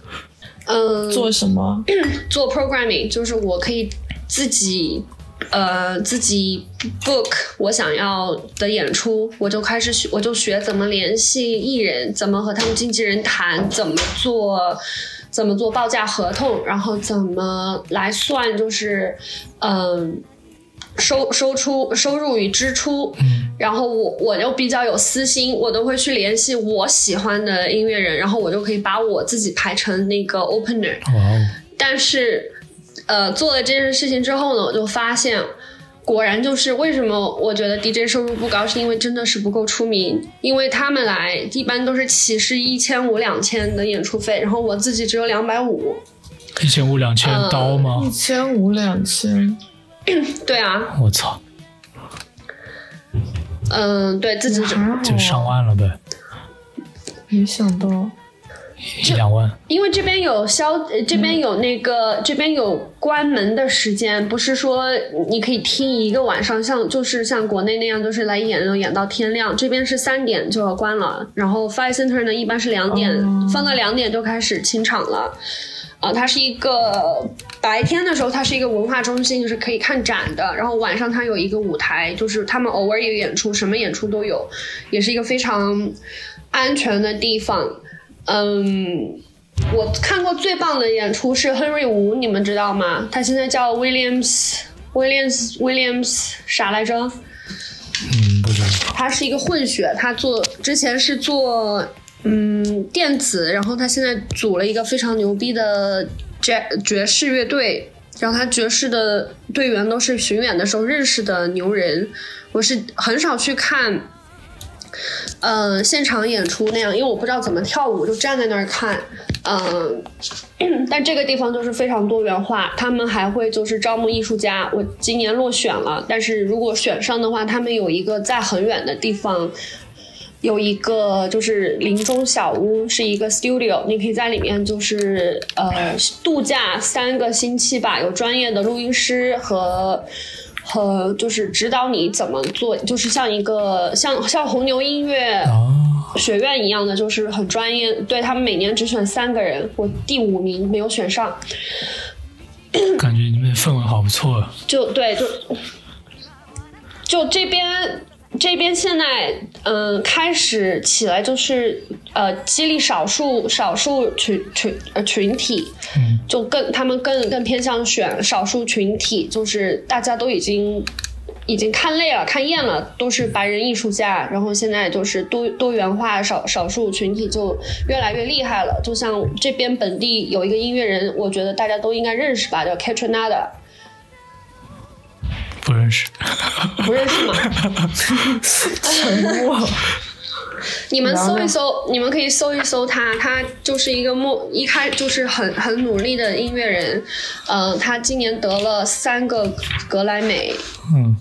C: 嗯，
B: 做什么？
C: 做 programming，就是我可以自己呃自己 book 我想要的演出，我就开始学，我就学怎么联系艺人，怎么和他们经纪人谈，怎么做。怎么做报价合同，然后怎么来算，就是，嗯、收收出收入与支出，然后我我又比较有私心，我都会去联系我喜欢的音乐人，然后我就可以把我自己排成那个 opener，但是，呃，做了这件事情之后呢，我就发现，果然就是为什么我觉得 DJ 收入不高，是因为真的是不够出名，因为他们来一般都是起是一千五、两千的演出费，然后我自己只有两百五。
A: 一千五两千
C: 嗯
A: 刀吗
B: 一？千五两千，
C: 对啊，
A: 我操，
C: 嗯，对自己
A: 就上万了呗，
B: 没想到，
A: 一两万。
C: 因为这边有消，呃这边有那个，这边有关门的时间，不是说你可以听一个晚上，像就是像国内那样，就是来演能演到天亮。这边是三点就要关了，然后 Five Center 呢一般是两点，
B: 哦
C: 放到两点就开始清场了。啊、它是一个白天的时候，它是一个文化中心，就是可以看展的。然后晚上它有一个舞台，就是他们偶尔有演出，什么演出都有，也是一个非常安全的地方。嗯，我看过最棒的演出是亨瑞吴，你们知道吗？他现在叫 Williams Williams Williams 啥来着？
A: 嗯，不知道。
C: 他是一个混血，他做之前是做嗯电子，然后他现在组了一个非常牛逼的爵爵士乐队，然后他爵士的队员都是巡演的时候认识的牛人，我是很少去看。呃，现场演出那样，因为我不知道怎么跳舞，就站在那儿看。嗯、但这个地方就是非常多元化，他们还会就是招募艺术家。我今年落选了，但是如果选上的话，他们有一个在很远的地方，有一个就是林中小屋，是一个 studio，你可以在里面就是呃度假三个星期吧，有专业的录音师和。和就是指导你怎么做，就是像一个像像红牛音乐
A: 哦，
C: 学院一样的，就是很专业。对他们每年只选三个人，我第五名没有选上，
A: 感觉你们氛围好不错啊。
C: 就对，就就这边这边现在嗯开始起来就是呃激励少数少数群群呃群体，
A: 嗯，
C: 就更他们更更偏向选少数群体，就是大家都已经已经看累了、看厌了，都是白人艺术家，然后现在就是多多元化少少数群体就越来越厉害了。就像这边本地有一个音乐人，我觉得大家都应该认识吧，叫 Catrinada
A: 不认识。
C: 不认识吗？
B: 沉默。
C: 你们搜一搜，你们可以搜一搜他，他就是一个莫一开就是很很努力的音乐人，呃，他今年得了三个格莱美，
A: 嗯。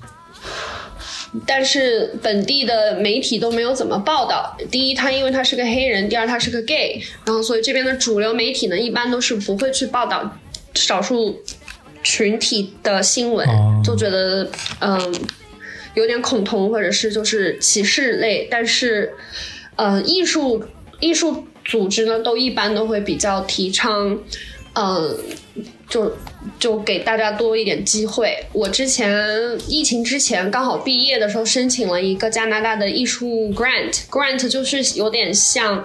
C: 但是本地的媒体都没有怎么报道。第一，他因为他是个黑人；第二，他是个 gay，然后所以这边的主流媒体呢，一般都是不会去报道少数群体的新闻，
A: 哦。
C: 就觉得嗯有点恐同或者是就是歧视类。但是，呃，艺术艺术组织呢，都一般都会比较提倡，嗯、就就给大家多一点机会。我之前疫情之前刚好毕业的时候申请了一个加拿大的艺术 grant，grant 就是有点像，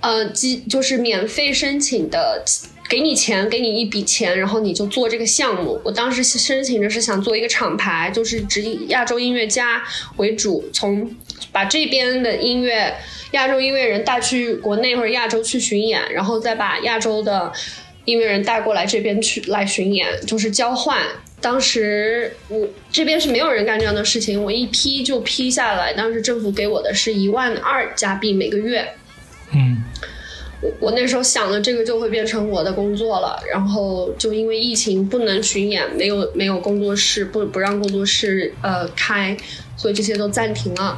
C: 呃，基就是免费申请的。给你钱，给你一笔钱，然后你就做这个项目。我当时申请着是想做一个厂牌，就是只以亚洲音乐家为主，从把这边的音乐亚洲音乐人带去国内或者亚洲去巡演，然后再把亚洲的音乐人带过来这边去来巡演，就是交换。当时我这边是没有人干这样的事情，我一批就批下来。当时政府给我的是一万二加币每个月，
A: 嗯
C: 我我那时候想的这个就会变成我的工作了，然后就因为疫情不能巡演，没有没有工作室，不不让工作室呃开，所以这些都暂停了，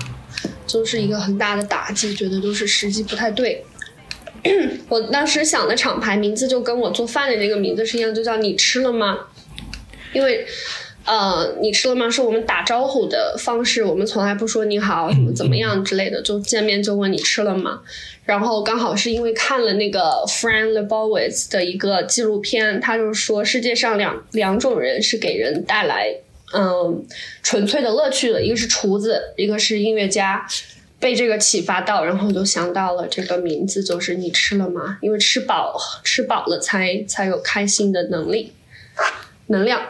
C: 就是一个很大的打击，觉得就是时机不太对。我当时想的厂牌名字就跟我做饭的那个名字是一样，就叫你吃了吗？因为呃，你吃了吗？是我们打招呼的方式，我们从来不说你好，怎么怎么样之类的，就见面就问你吃了吗？然后刚好是因为看了那个 Fran Lebowitz 的一个纪录片，他就说世界上两两种人是给人带来嗯纯粹的乐趣的，一个是厨子，一个是音乐家。被这个启发到，然后就想到了这个名字，就是你吃了吗？因为吃饱吃饱了才才有开心的能力能量。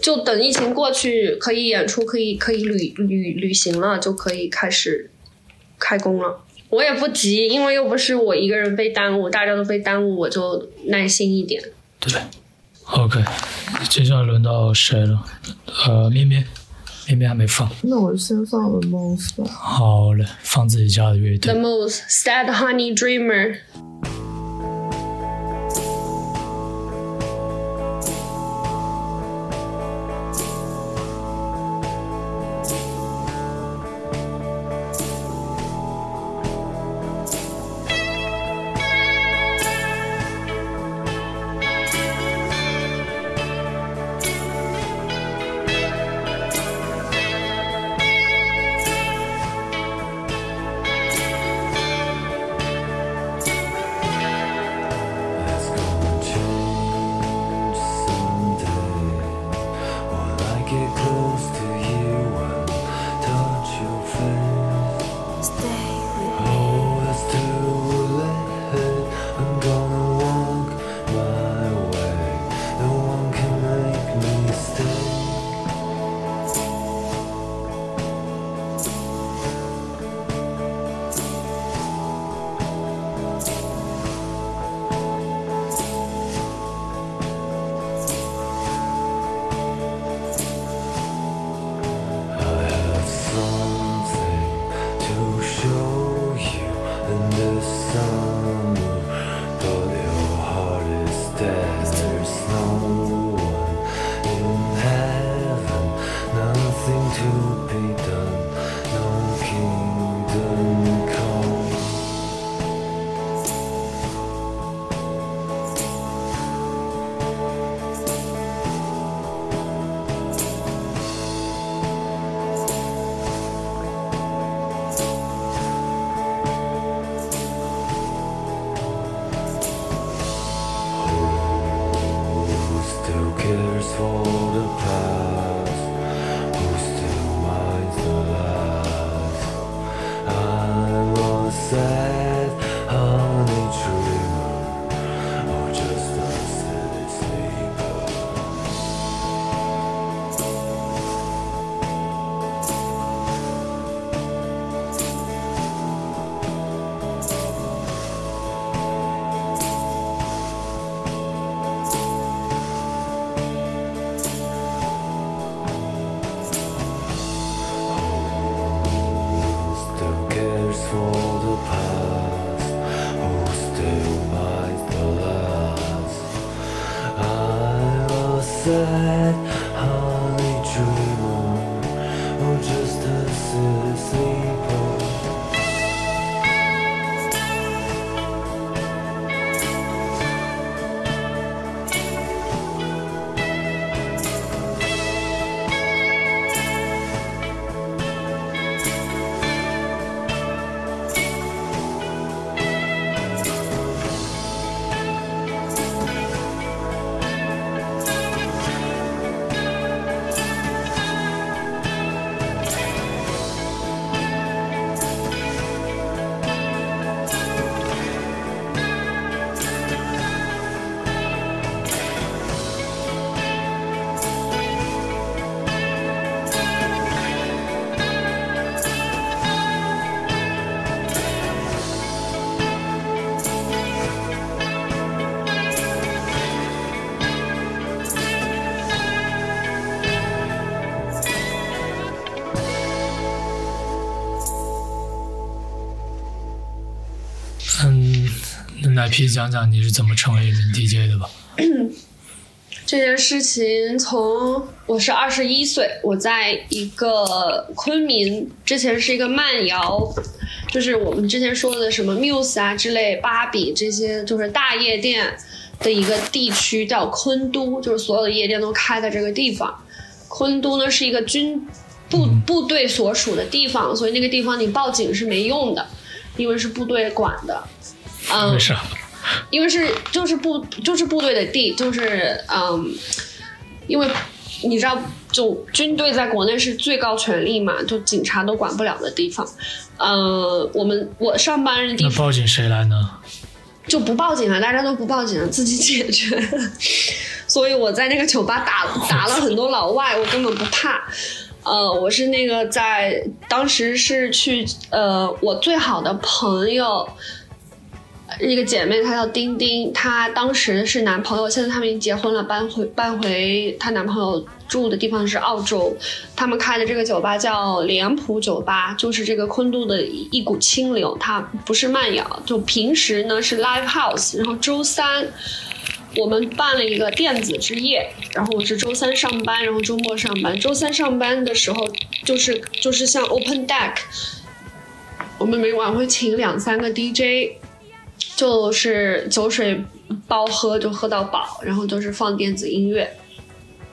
C: 就等疫情过去，可以演出，可以可以旅旅旅行了，就可以开始开工了。我也不急，因为又不是我一个人被耽误，大家都被耽误，我就耐心一点。
A: 对，OK，接下来轮到谁了？呃，咩咩，咩咩还没放。
B: 那我先放 The Most 吧。
A: 好嘞，放自己家的乐队
E: The。most sad honey dreamer。
A: 讲讲你是怎么成为一名 DJ 的吧？
C: 这件事情从我是二十一岁，我在一个昆明，之前是一个慢摇，就是我们之前说的什么 Muse 啊之类、芭比这些，就是大夜店的一个地区叫昆都，就是所有的夜店都开在这个地方。昆都呢是一个军部部队所属的地方，所以那个地方你报警是没用的，因为是部队管的。嗯，
A: 为啥？
C: 因为是就是部就是部队的地，就是嗯，因为你知道，就军队在国内是最高权力嘛，就警察都管不了的地方。呃，我们我上班的地方
A: 那报警谁来呢？
C: 就不报警了，大家都不报警了，自己解决。所以我在那个酒吧打打了很多老外，我根本不怕。呃，我是那个在当时是去呃，我最好的朋友。一个姐妹，她叫丁丁，她当时是男朋友，现在他们已经结婚了，搬回搬回她男朋友住的地方是澳洲。他们开的这个酒吧叫脸谱酒吧，就是这个昆都的一股清流，它不是慢摇，就平时呢是 live house，然后周三我们办了一个电子之夜，然后我是周三上班，然后周末上班。周三上班的时候就是就是像 open deck，我们每晚会请两三个 DJ。就是酒水包喝，就喝到饱，然后就是放电子音乐。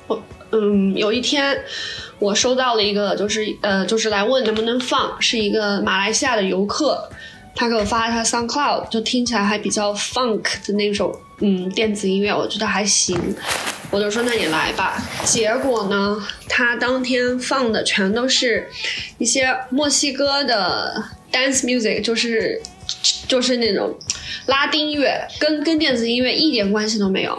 C: 我嗯，有一天我收到了一个，就是呃，就是来问能不能放，是一个马来西亚的游客，他给我发了他 SoundCloud，就听起来还比较 funk 的那种嗯电子音乐，我觉得还行，我就说那你来吧。结果呢，他当天放的全都是一些墨西哥的 dance music，就是就是那种。拉丁乐跟跟电子音乐一点关系都没有，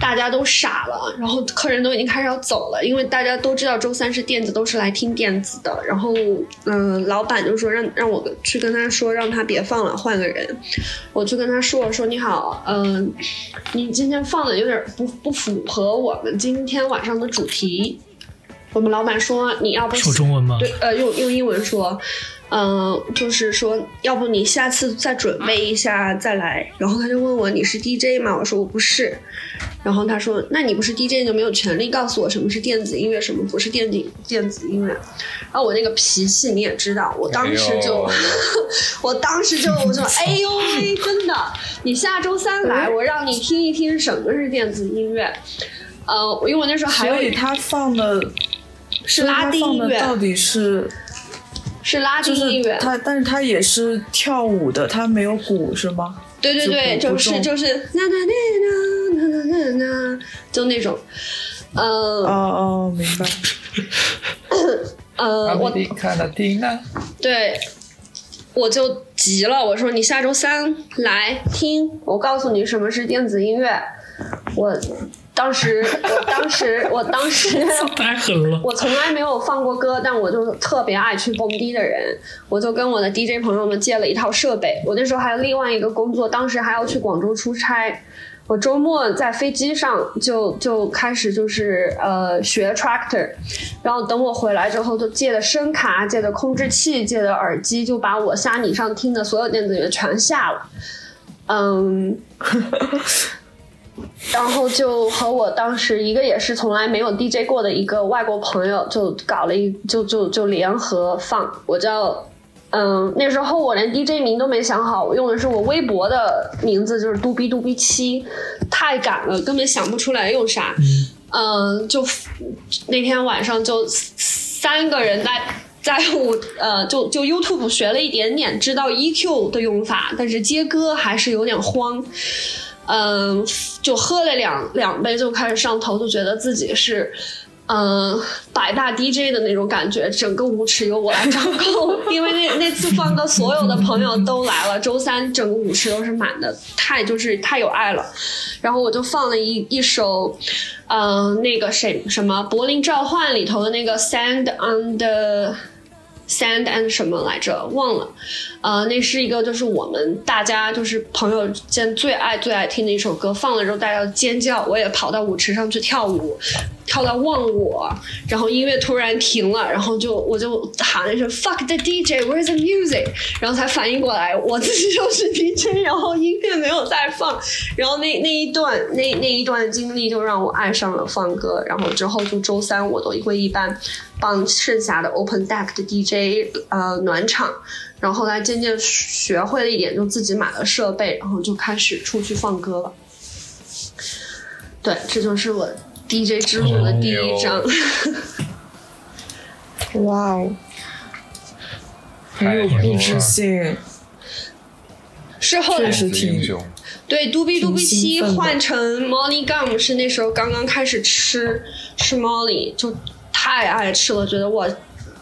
C: 大家都傻了，然后客人都已经开始要走了，因为大家都知道周三是电子，都是来听电子的。然后，嗯、呃，老板就说让让我去跟他说，让他别放了，换个人。我去跟他说，我说你好，嗯、呃，你今天放的有点不不符合我们今天晚上的主题。我们老板说你要不
A: 说中文吗？
C: 对，呃，用用英文说。嗯、呃，就是说，要不你下次再准备一下再来。然后他就问我你是 DJ 吗？我说我不是。然后他说，那你不是 DJ 你就没有权利告诉我什么是电子音乐，什么不是电子电子音乐。然后我那个脾气你也知道，我当时就，
D: 哎
C: 我当时就我说，哎呦喂，真的，你下周三来，我让你听一听什么是电子音乐。呃，因为我那时候还有
B: 所以他放的
C: 是拉丁音乐，
B: 到底是。
C: 是拉丁音乐，
B: 他但是他也是跳舞的，他没有鼓是吗？
C: 对对对，就是就是那那那那那那那，就那种，嗯，
B: 哦哦，明白。
C: 呃，我
D: 看到蒂娜，
C: 对，我就急了，我说你下周三来听，我告诉你什么是电子音乐，我。当时，我当时，我当时
A: 太狠了。
C: 我从来没有放过歌，但我就特别爱去蹦迪的人，我就跟我的 DJ 朋友们借了一套设备。我那时候还有另外一个工作，当时还要去广州出差。我周末在飞机上就就开始就是呃学 tractor，然后等我回来之后，就借的声卡、借的控制器、借的耳机，就把我虾米上听的所有电子乐全下了。嗯。然后就和我当时一个也是从来没有 DJ 过的一个外国朋友，就搞了一就就就联合放，我叫。嗯，那时候我连 DJ 名都没想好，我用的是我微博的名字，就是嘟比嘟比七，太赶了，根本想不出来用啥。嗯，就那天晚上就三个人在在我呃，就就 YouTube 学了一点点，知道 EQ 的用法，但是接歌还是有点慌。嗯，就喝了两两杯就开始上头，就觉得自己是。嗯，百大 DJ 的那种感觉，整个舞池由我来掌控，因为那那次放歌，所有的朋友都来了，周三整个舞池都是满的，太就是太有爱了。然后我就放了一一首，嗯、那个谁什么《柏林召唤》里头的那个《Sand on the Sand and 什么来着，忘了。呃，那是一个就是我们大家就是朋友间最爱最爱听的一首歌，放了之后大家尖叫，我也跑到舞池上去跳舞，跳到忘我，然后音乐突然停了，然后就我就喊了一声 “fuck the DJ”，where's the music？然后才反应过来我自己就是 DJ，然后音乐没有在放，然后那那一段那那一段经历就让我爱上了放歌，然后之后就周三我都会一般帮剩下的 open deck 的 DJ 呃暖场。然后后来渐渐学会了一点，就自己买了设备，然后就开始出去放歌了。对，这就是我 DJ 之路的第一章。
B: 哇哦，很有故事性，
C: 是后来
B: 确实挺
D: 英雄，
C: 对嘟比嘟比
B: 挺
C: 七换成 Molly Gum 是那时候刚刚开始吃吃 Molly，就太爱吃了，觉得哇，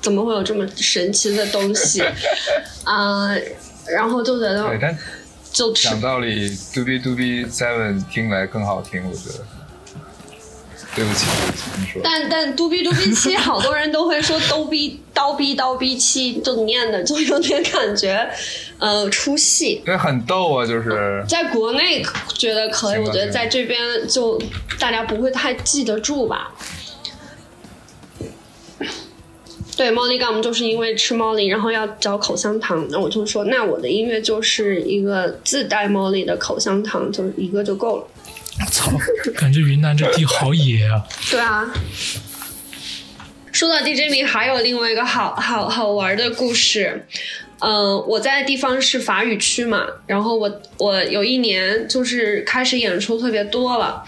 C: 怎么会有这么神奇的东西 啊、然后就觉
D: 对，
C: 得就
D: 讲道理，Doobie Doobie Seven 听来更好听，我觉得。对不起，对不起，你说。
C: 但但嘟比嘟比七，好多人都会说逗逼刀逼刀逼七，就念的就有点感觉，呃，出戏。
D: 对，很逗啊，就是
C: 在国内觉得可以，我觉得在这边就大家不会太记得住吧。对，Molly Gum 就是因为吃 Molly，然后要嚼口香糖，那我就说，那我的音乐就是一个自带 Molly 的口香糖，就是一个就够了。
A: 操，感觉云南这地好野啊！
C: 对啊。说到 DJ 名，还有另外一个好好好玩的故事。嗯、我在的地方是法语区嘛，然后我我有一年就是开始演出特别多了，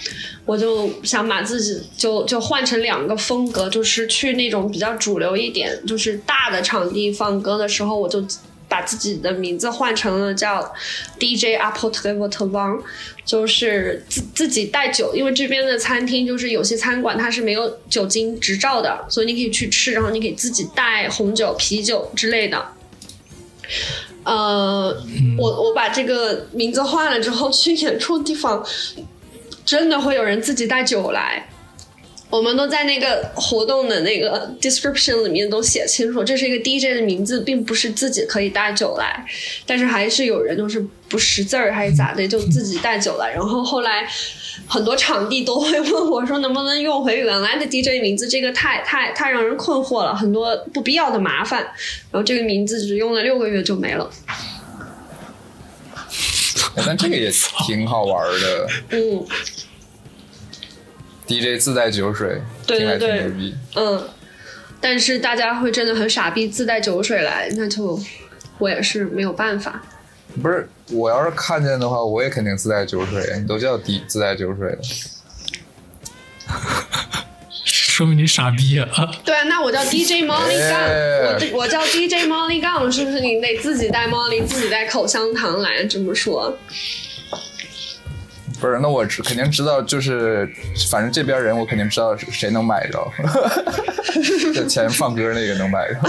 C: 我就想把自己就就换成两个风格，就是去那种比较主流一点，就是大的场地放歌的时候，我就把自己的名字换成了叫 DJ Apple t r e v o t v a n 就是自自己带酒，因为这边的餐厅就是有些餐馆它是没有酒精执照的，所以你可以去吃，然后你可以自己带红酒、啤酒之类的。呃，我我把这个名字换了之后，去演出的地方真的会有人自己带酒来。我们都在那个活动的那个 description 里面都写清楚，这是一个 DJ 的名字，并不是自己可以带酒来，但是还是有人就是不识字儿还是咋的，就自己带酒来。然后后来很多场地都会问我说，能不能用回原来的 DJ 名字？这个太太太让人困惑了，很多不必要的麻烦。然后这个名字只用了六个月就没了。
D: 哎但这个也挺好玩的。
C: 嗯
D: DJ 自带酒水，
C: 对对对
D: 挺牛逼。
C: 嗯，但是大家会真的很傻逼，自带酒水来，那就我也是没有办法。
D: 不是，我要是看见的话，我也肯定自带酒水。你都叫 D 自带酒水的，
A: 说明你傻逼啊！
C: 对啊，那我叫 DJ Molly
D: 哎
C: Gun，我这我叫 DJ Molly Gun，是不是你得自己带 Molly，自己带口香糖来这么说？
D: 不是？那我知肯定知道，就是反正这边人我肯定知道是谁能买着，就前放歌那个能买着。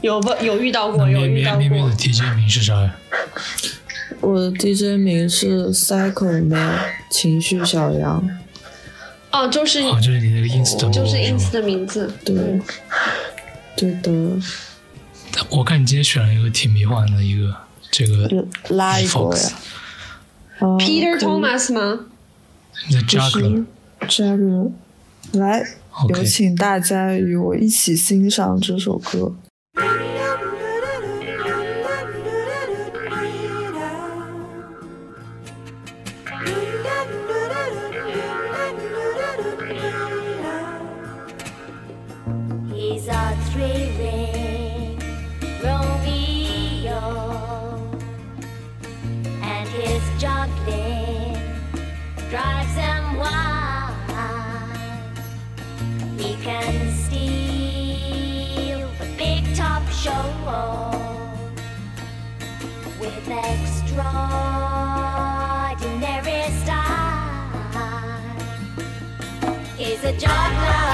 C: 有不有遇到过？有
A: 咩
C: 遇到
A: 咩咩咩的
C: 过。
A: DJ 名是啥呀？
B: 我的 DJ 名是 Psycho Man 情绪小羊，
C: 哦，就是
A: 哦，就是你那个 ins 的
C: 就是 ins
A: 吗？
C: 的名字。
B: 对，对的，
A: 我看你今天选了一个挺迷幻的一个这个
B: 拉一波
A: Fox
B: 呀。啊
C: Peter Thomas 吗
B: ？？The Juggler，Juggler，来有请大家与我一起欣赏这首歌。
F: job now.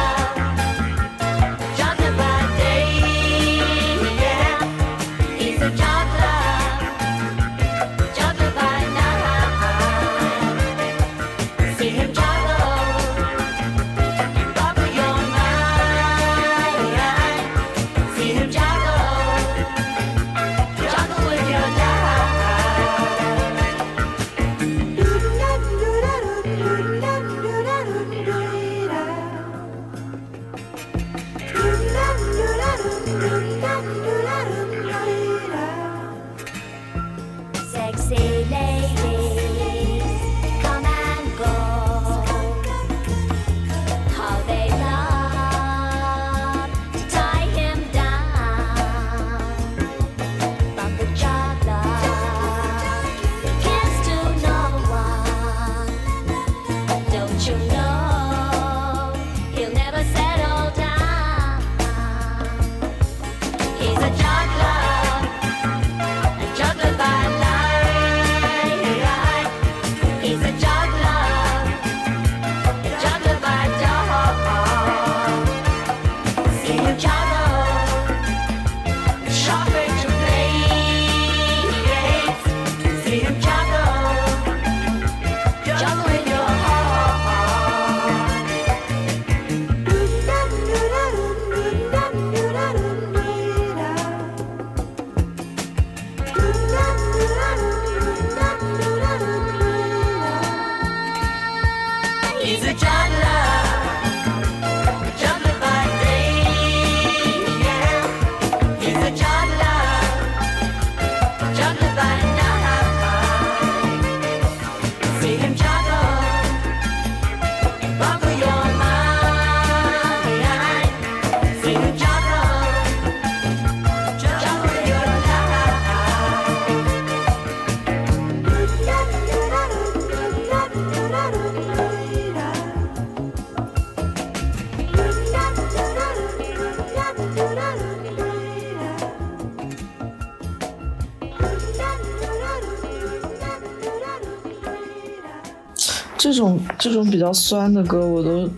B: 这种比较酸的歌，我都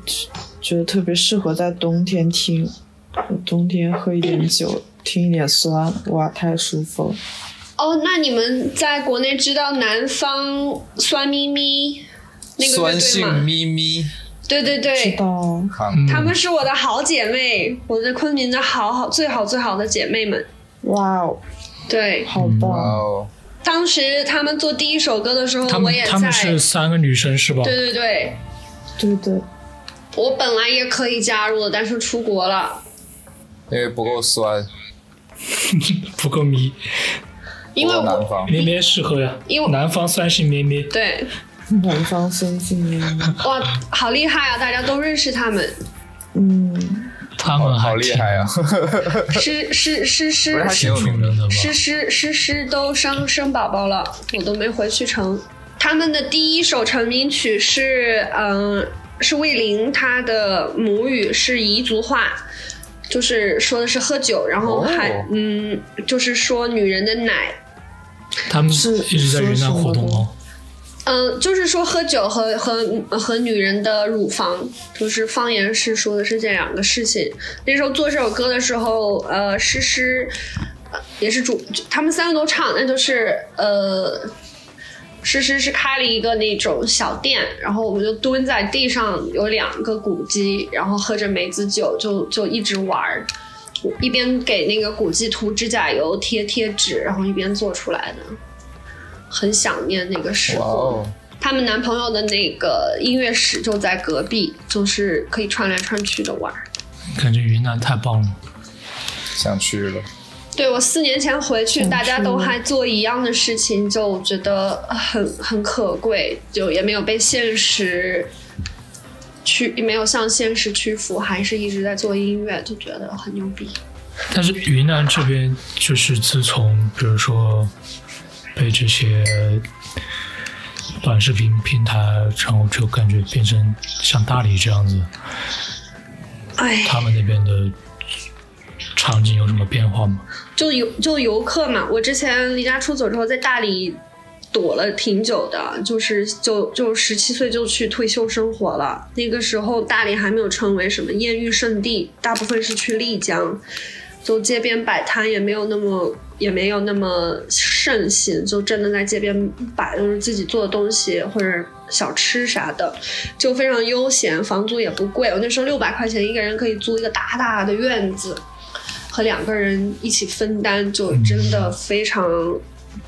B: 觉得特别适合在冬天听。冬天喝一点酒，听一点酸，哇，太舒服了。
C: 哦，那你们在国内知道南方酸咪咪那个乐
D: 酸性？咪咪，
C: 对对对
B: 知
C: 对，
B: 道，
D: 看
C: 她们是我的好姐妹，我在昆明的好好最好最好的姐妹们。
B: 哇哦，
C: 对，
B: 好
D: 哇
B: 棒！
D: 哦，
C: 当时他们做第一首歌的时候，
A: 他们
C: 我也在。
A: 他们是三个女生是吧？
C: 对对对，
B: 对对，
C: 我本来也可以加入的，但是出国了，
D: 因为不够酸，
A: 不够迷，
C: 因为
D: 南方。
A: 咩咩适合呀。
C: 因为
A: 南方酸性咩咩，
C: 对
B: 南方酸性咩咩，
C: 哇，好厉害啊！大家都认识他们，
B: 嗯，
A: 他们还
D: 好厉害啊！
C: 诗诗诗诗
D: 不是还挺
C: 诗
D: 有名的
A: 挺出名的吧？
C: 诗诗诗诗都生生宝宝了，我都没回去成。他们的第一首成名曲是，嗯、是魏玲，她的母语是彝族话，就是说的是喝酒，然后还、
D: 哦
C: 嗯，就是说女人的奶，
A: 他们
B: 是
A: 一直在云南活动哦。
C: 嗯，就是说喝酒和和和女人的乳房，就是方言是说的是这两个事情。那时候做这首歌的时候，呃，诗诗呃也是主，他们三个都唱，那就是呃，诗诗是开了一个那种小店，然后我们就蹲在地上，有两个古鸡，然后喝着梅子酒，就就一直玩儿。一边给那个古鸡涂指甲油、贴贴纸，然后一边做出来的，很想念那个时
D: 哇
C: 候。
D: 哦，
C: 他们男朋友的那个音乐室就在隔壁，就是可以穿来穿去的玩。
A: 感觉云南太棒了。
D: 想去了。
C: 对我四年前回去，大家都还做一样的事情，就觉得很很可贵，就也没有被现实屈，没有向现实屈服，还是一直在做音乐，就觉得很牛逼。
A: 但是云南这边就是自从比如说被这些短视频平台，然后就感觉变成像大理这样子，
C: 哎，
A: 他们那边的场景有什么变化吗？
C: 就游就游客嘛，我之前离家出走之后，在大理躲了挺久的，就是就就十七岁就去退休生活了。那个时候大理还没有成为什么艳遇圣地，大部分是去丽江，就街边摆摊也没有那么也没有那么盛行，就真的在街边摆就是自己做的东西或者小吃啥的，就非常悠闲，房租也不贵。我那时候六百块钱一个人可以租一个大大的院子。和两个人一起分担，就真的非常，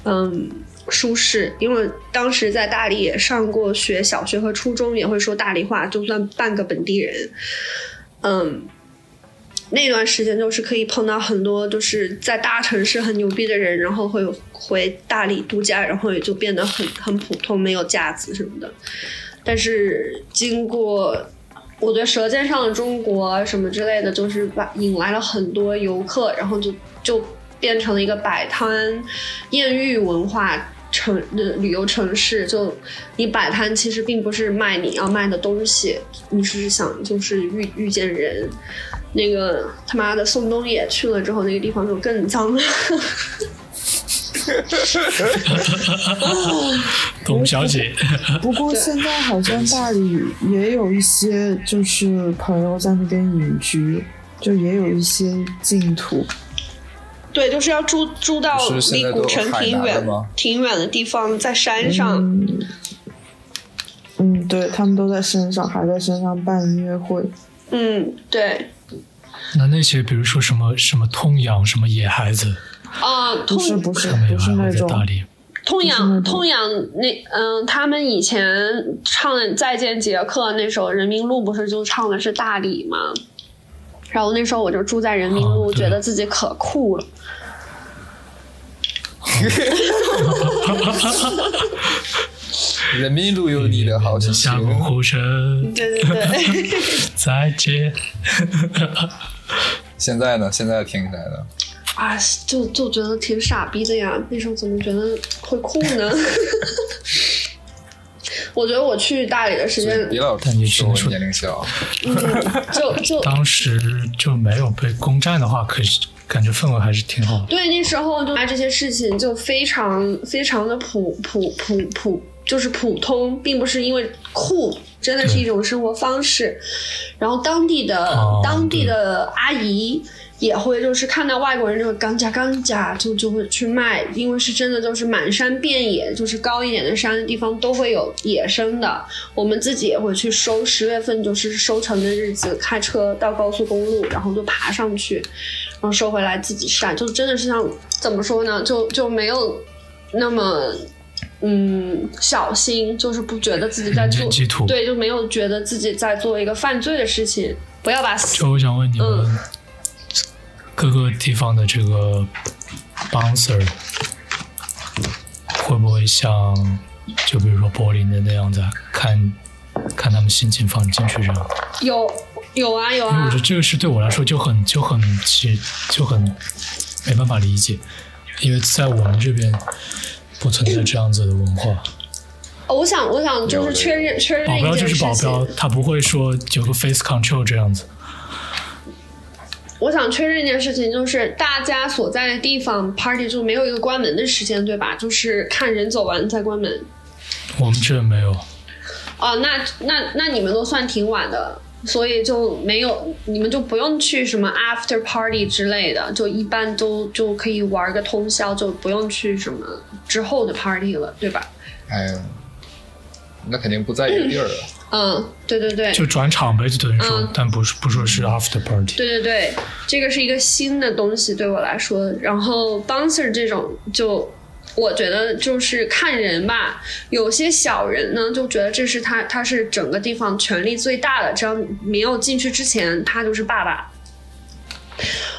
C: 嗯，舒适。因为当时在大理也上过学，小学和初中也会说大理话，就算半个本地人，嗯，那段时间就是可以碰到很多就是在大城市很牛逼的人，然后会回大理度假，然后也就变得很很普通，没有架子什么的。但是经过。我对《舌尖上的中国》什么之类的，就是把引来了很多游客，然后就就变成了一个摆摊、艳遇文化城的旅游城市。就你摆摊，其实并不是卖你要卖的东西，你是想就是遇遇见人。那个他妈的宋冬野去了之后，那个地方就更脏了。
A: 董小姐，
B: 不过现在好像大理也有一些就是朋友在那边隐居，就也有一些净土。
C: 对，就是要住住到离古城挺远挺远的地方，在山上。
B: 嗯，嗯，对他们都在山上，还在山上办音乐会。
C: 嗯，对。
A: 那那些比如说什么什么痛痒什么野孩子，
C: 啊，
B: 不
C: 通
B: 是不是不是那种，
A: 大理。
C: 通
B: 不是那种
C: 阳通阳那嗯，他们以前唱《再见杰克》那首《人民路》，不是就唱的是大理吗？然后那时候我就住在人民路，觉得自己可酷了。
D: 人民路有你的好心
A: 下过
D: 情。
A: 呼声，
C: 对对对，
A: 再见。
D: 现在呢？现在听起来呢？
C: 啊，就就觉得挺傻逼的呀。那时候怎么觉得会酷呢？我觉得我去大理的时间
D: 别老
A: 但也只
D: 说我年龄小。
C: 就就
A: 当时就没有被攻占的话，可是感觉氛围还是挺好的。
C: 对，那时候就这些事情就非常非常的普普普普，就是普通，并不是因为酷，真的是一种生活方式。然后当地的、
A: 哦
C: 当地的阿姨也会就是看到外国人这个钢架钢架，就就会去卖，因为是真的就是满山遍野，就是高一点的山的地方都会有野生的。我们自己也会去收，十月份就是收成的日子，开车到高速公路，然后就爬上去，然后收回来自己晒，就真的是像怎么说呢，就就没有那么。嗯，小心就是不觉得自己在做对，就没有觉得自己在做一个犯罪的事情。不要把
A: 就我想问你们，
C: 嗯
A: 各个地方的这个 bouncer 会不会像，就比如说柏林的那样子啊，看看他们心情放进去这样？
C: 有有啊有啊
A: 因为我觉得，这个是对我来说就很就很其就很没办法理解，因为在我们这边不存在这样子的文化。
C: 哦我想我想就是确认确认
A: 保镖就是保镖，，他不会说有个 face control 这样子。
C: 我想确认一件事情，就是大家所在的地方 party 就没有一个关门的时间，对吧？就是看人走完再关门。
A: 我们这没有，
C: 哦，那那那你们都算挺晚的，所以就没有你们就不用去什么 after party 之类的，就一般都就可以玩个通宵，就不用去什么之后的 party 了，对吧？
D: 哎呀，那肯定不在一个地儿了。
C: 嗯，对对对，
A: 就转场呗，就等于说，
C: 嗯
A: 但不是不说是 after party。
C: 对对对，这个是一个新的东西对我来说。然后 bouncer 这种就。我觉得就是看人吧，有些小人呢就觉得这是他他是整个地方权力最大的，只要没有进去之前，他就是爸爸。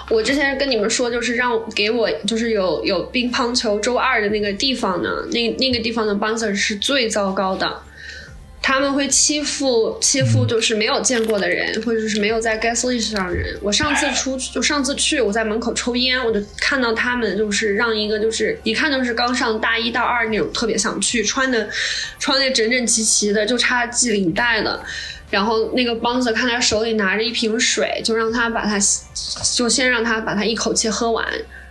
C: 我之前跟你们说，就是让给我就是有有乒乓球周二的那个地方呢，那那个地方的 bouncer 是最糟糕的。他们会欺负欺负就是没有见过的人，或者是没有在 guest list 上的人。我上次出就上次去，我在门口抽烟，我就看到他们就是让一个就是一看就是刚上大一到二那种特别想去，穿的穿的整整齐齐的，就差系领带了。然后那个 bouncer 看他手里拿着一瓶水，就让他把他就先让他把他一口气喝完。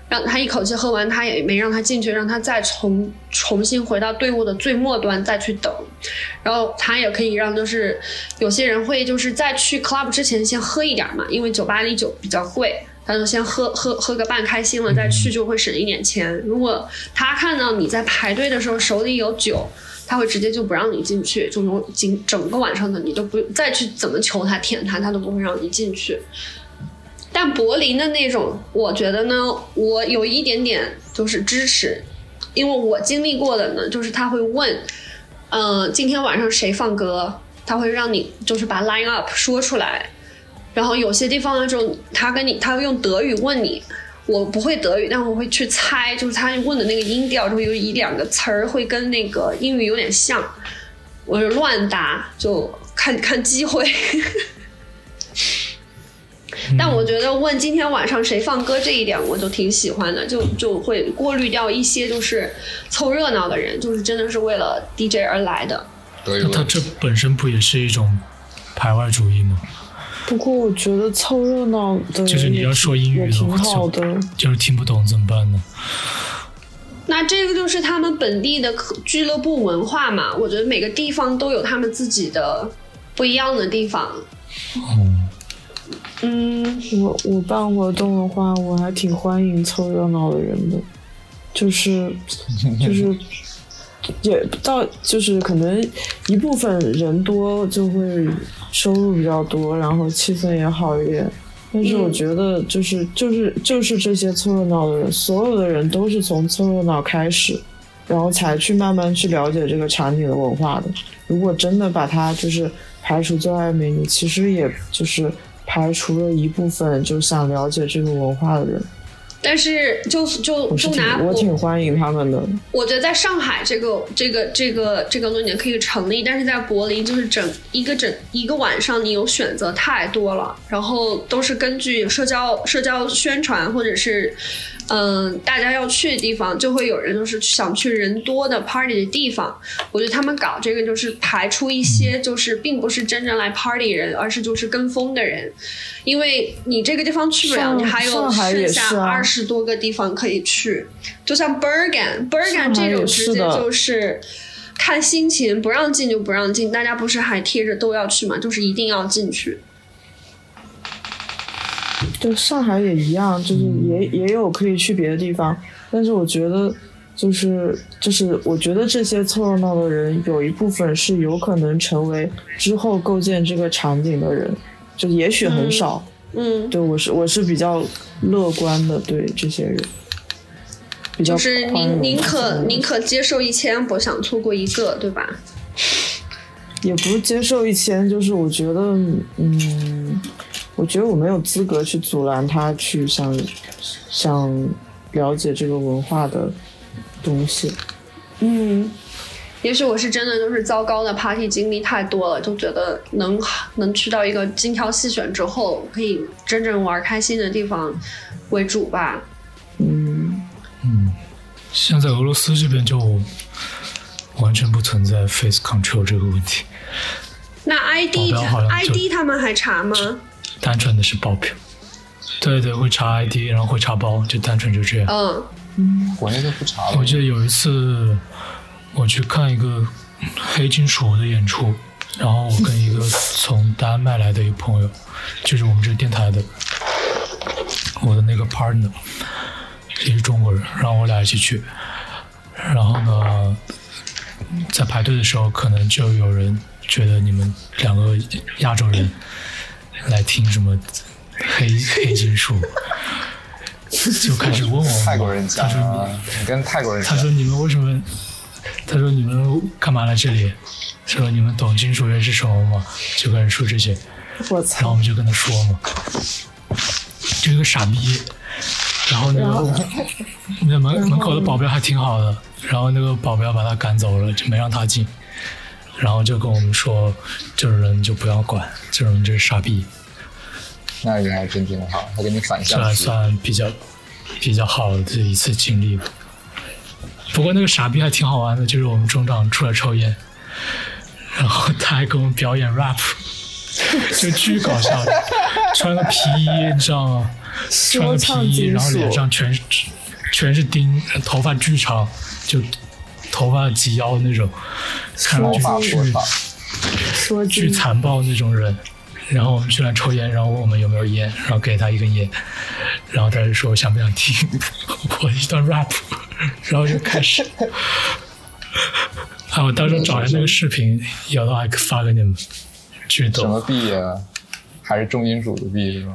C: 让他一口气喝完，他也没让他进去，让他再重重新回到队伍的最末端再去等。然后他也可以让，就是有些人会就是在去 club 之前先喝一点嘛，因为酒吧里酒比较贵，他就先喝喝喝个半开心了再去，就会省一点钱。如果他看到你在排队的时候手里有酒，他会直接就不让你进去，就从整整个晚上的你都不再去怎么求他舔他，他都不会让你进去。但柏林的那种，我觉得呢，我有一点点就是支持，因为我经历过的呢，就是他会问，嗯、今天晚上谁放歌，他会让你就是把 line up 说出来，然后有些地方呢，就他跟你他会用德语问你，我不会德语，但我会去猜，就是他问的那个音调，就有一两个词儿会跟那个英语有点像，我就乱答，就看看机会。但我觉得问今天晚上谁放歌这一点，我就挺喜欢的，就就会过滤掉一些就是凑热闹的人，就是真的是为了 DJ 而来的。
A: 那他这本身不也是一种排外主义吗？
B: 不过我觉得凑热闹的
A: 就是你要说英语
B: 挺
A: 的话，
B: 好的。
A: 就就是听不懂怎么办呢？
C: 那这个就是他们本地的可俱乐部文化嘛，我觉得每个地方都有他们自己的不一样的地方。
A: 嗯，
C: 嗯，
B: 我我办活动的话，我还挺欢迎凑热闹的人的，就是 就是也到就是可能一部分人多就会收入比较多，然后气氛也好一点。但是我觉得就是就是就是这些凑热闹的人，所有的人都是从凑热闹开始，然后才去慢慢去了解这个场景的文化的。如果真的把它就是排除在外面，你其实也就是排除了一部分就想了解这个文化的人。
C: 但是就就就拿
B: 我挺欢迎他们的。
C: 我觉得在上海这个这个这个这个论点可以成立，但是在柏林就是整一个整一个晚上，你有选择太多了，然后都是根据社交社交宣传或者是嗯、大家要去的地方，就会有人就是想去人多的 party 的地方。我觉得他们搞这个就是排除一些就是并不是真正来 party 人，而是就是跟风的人，因为你这个地方去不了，你还有剩下二十多个地方可以去，就像 Bergen，Bergen 这种直接就是看心情，不让进就不让进，大家不是还贴着都要去嘛，就是一定要进去。
B: 对，上海也一样，就是也、也有可以去别的地方，但是我觉得，就是就是我觉得这些凑热闹的人，有一部分是有可能成为之后构建这个场景的人，就也许很少。
C: 嗯，
B: 对我是我是比较乐观的，对这些人，比较
C: 就是
B: 宽容
C: 宁宁可
B: 宽容
C: 宁可接受一千，不想错过一个，对吧？
B: 也不是接受一千，就是我觉得，嗯，我觉得我没有资格去阻拦他去想想了解这个文化的东西。
C: 嗯，也许我是真的就是糟糕的 party 经历太多了，就觉得能能去到一个精挑细选之后，可以真正玩开心的地方为主吧。
B: 嗯，
A: 嗯，现在俄罗斯这边就完全不存在 face control 这个问题，
C: 那 ID ID 他们还查吗？
A: 单纯的是爆票。对对，会查 ID，然后会查包，就单纯就这样。
C: 嗯
D: 国内就不查了
A: 我。记得有一次我去看一个 黑金属的演出，然后我跟一个从丹麦来的一个朋友，就是我们这个电台的，我的那个 partner 也是中国人，然后我俩一起去，然后呢，在排队的时候，可能就有人觉得你们两个亚洲人来听什么黑 黑金属，就开始问我们
D: 泰国人讲
A: 他说
D: 啊
A: 你，
D: 你跟泰国人
A: 他说你们为什么？他说你们干嘛来这里？说你们懂金属乐是什么吗？就开始说这些，然后我
B: 我操，
A: 们就跟他说嘛，就一个傻逼。然后那个那门门口的保镖还挺好的，然后那个保镖把他赶走了，就没让他进。然后就跟我们说，这种人就不要管，这种人就是傻逼。
D: 那人还真挺好，他给你反
A: 这还。算比较比较好的一次经历吧。不过那个傻逼还挺好玩的，就是我们中长出来抽烟，然后他还给我们表演 rap，就巨搞笑的，穿个皮衣，你知道吗？穿个皮衣，然后脸，上全是全是钉，头发巨长，就头发及腰那种，看上
D: 魔
A: 去巨巨残暴那种人。然后我们去那抽烟，然后问我们有没有烟，然后给他一根烟，然后他就说想不想听我一段 rap，然后就开始。啊，我到时候找一下那个视频，有的话发给你们，巨
D: 什么。币啊？还是重金属的币是吧？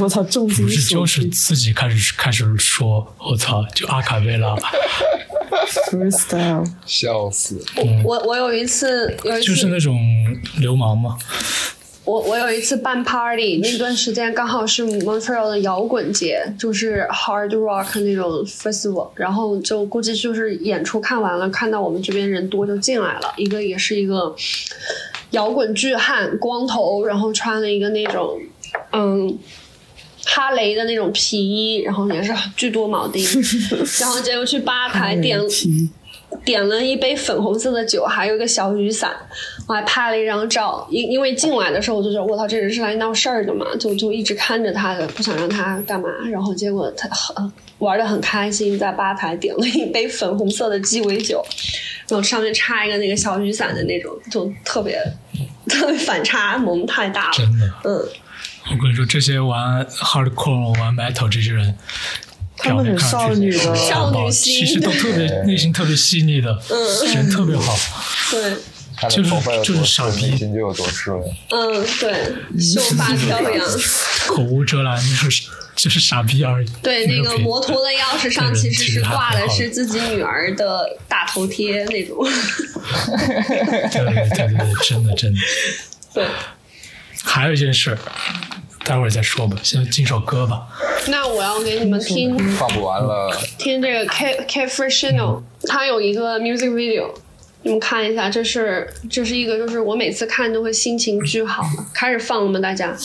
B: 我操，重金属
A: 不是，就是自己开始开始说，我操，就阿卡贝拉，
B: freestyle，
D: 笑死！
C: 我我有一次有一次
A: 就是那种流氓嘛。
C: 我我有一次办 party，那段时间刚好是 Montreal 的摇滚节，就是 hard rock 那种 festival，然后就估计就是演出看完了，看到我们这边人多就进来了，一个也是一个摇滚巨汉，光头，然后穿了一个那种嗯。哈雷的那种皮衣，然后也是巨多铆钉，然后结果去吧台点点了一杯粉红色的酒，还有一个小雨伞，我还拍了一张照。因因为进来的时候我就觉得，我操，这人是来闹事儿的嘛，就就一直看着他的，不想让他干嘛。然后结果他很玩的很开心，在吧台点了一杯粉红色的鸡尾酒，然后上面插一个那个小雨伞的那种，就特别特别反差萌太大了。
A: 真的，
C: 嗯，
A: 我跟你说，这些玩 hardcore、玩 metal 这些人，
B: 他们很
A: 表面看上去
B: 少女的
C: 少女心
A: 其实都特别内心特别细腻的，
C: 嗯
A: 人特别好。
C: 对，
A: 就是就是傻，逼
D: 心就有多。
C: 嗯，对，秀发飘扬。
A: 口无遮拦，就是就是傻逼而已。
C: 对，那个摩托的钥匙上其实是挂的是自己女儿的大头贴那种。
A: 对对对对对，真的真的。
C: 对，
A: 还有一件事，待会儿再说吧，先进首歌吧。
C: 那我要给你们听
D: 放不完了，
C: 听这个 K K Freshino，他有一个 music video，你们看一下，这是这是一个就是我每次看都会心情巨好。开始放了吗？大家？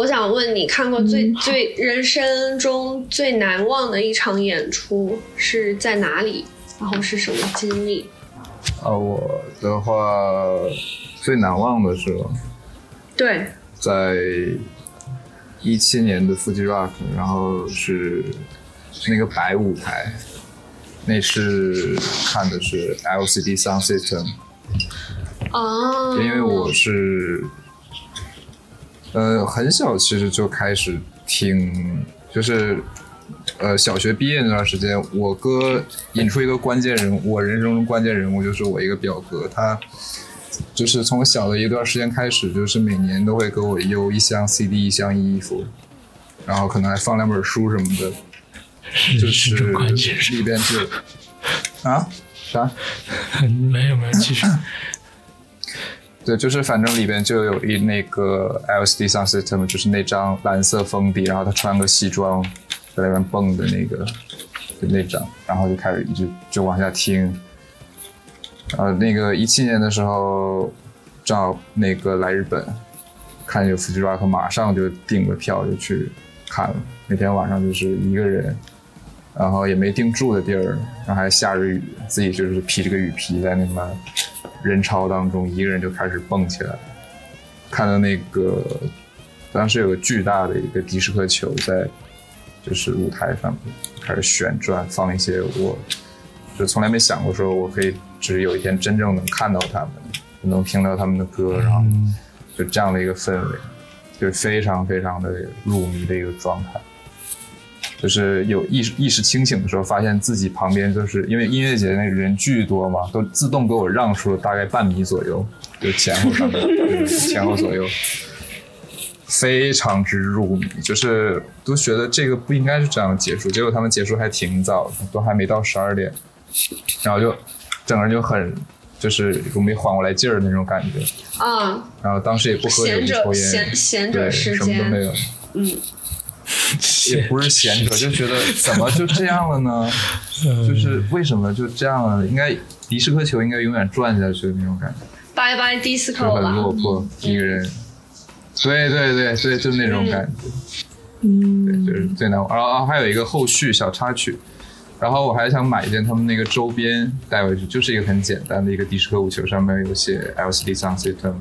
C: 我想问你，看过最最人生中最难忘的一场演出是在哪里？然后是什么经历？
D: 啊，我的话最难忘的是
C: 对，
D: 在一七年的 Fuji Rock，然后是是那个白舞台，那是看的是 LCD Sound System，
C: 哦，
D: 因为我是呃很小其实就开始听，就是呃小学毕业那段时间，我哥引出一个关键人物，我人生中关键人物就是我一个表哥，他就是从小的一段时间开始，就是每年都会给我邮一箱 CD，一箱衣服，然后可能还放两本书什么的，就是是
A: 这关键是
D: 里边就啊啥？
A: 没有没有，继续。
D: 对，就是反正里边就有一那个 LCD Sound System，就是那张蓝色封底，然后他穿个西装在那边蹦的那个，就那张，然后就开始一直就往下听。呃，那个一七年的时候，正好那个来日本看有 Fuji Rock，马上就订了票就去看了。那天晚上就是一个人，然后也没订住的地儿，然后还下着雨，自己就是披着个雨披在那边人潮当中，一个人就开始蹦起来。看到那个当时有个巨大的一个迪斯科球在就是舞台上面开始旋转，放一些我就从来没想过说我可以只有一天真正能看到他们，能听到他们的歌，然后就这样的一个氛围，就是非常非常的入迷的一个状态。就是有意识意识清醒的时候，发现自己旁边就是因为音乐节那个人巨多嘛，都自动给我让出了大概半米左右，就前后上面前后左右，非常之入迷，就是都觉得这个不应该是这样结束，结果他们结束还挺早，都还没到十二点，然后就整个人就很就是我没缓过来劲儿的那种感觉，
C: 嗯，
D: 然后当时也不喝酒不抽烟，
C: 闲闲
D: 对，
C: 着时
D: 什么都没，有。
C: 嗯，
D: 也不是闲着，就觉得怎么就这样了呢？就是为什么就这样了？应该迪斯科球应该永远转下去的那种感觉，
C: 拜拜
D: 就
C: disco
D: 很落，魄，一个人。对对对对，就那种感觉，
B: 嗯，
D: 对，就是最难忘。然后还有一个后续小插曲，然后我还想买一件他们那个周边带回去，就是一个很简单的一个迪斯科舞球，上面有写 LCD Sound System。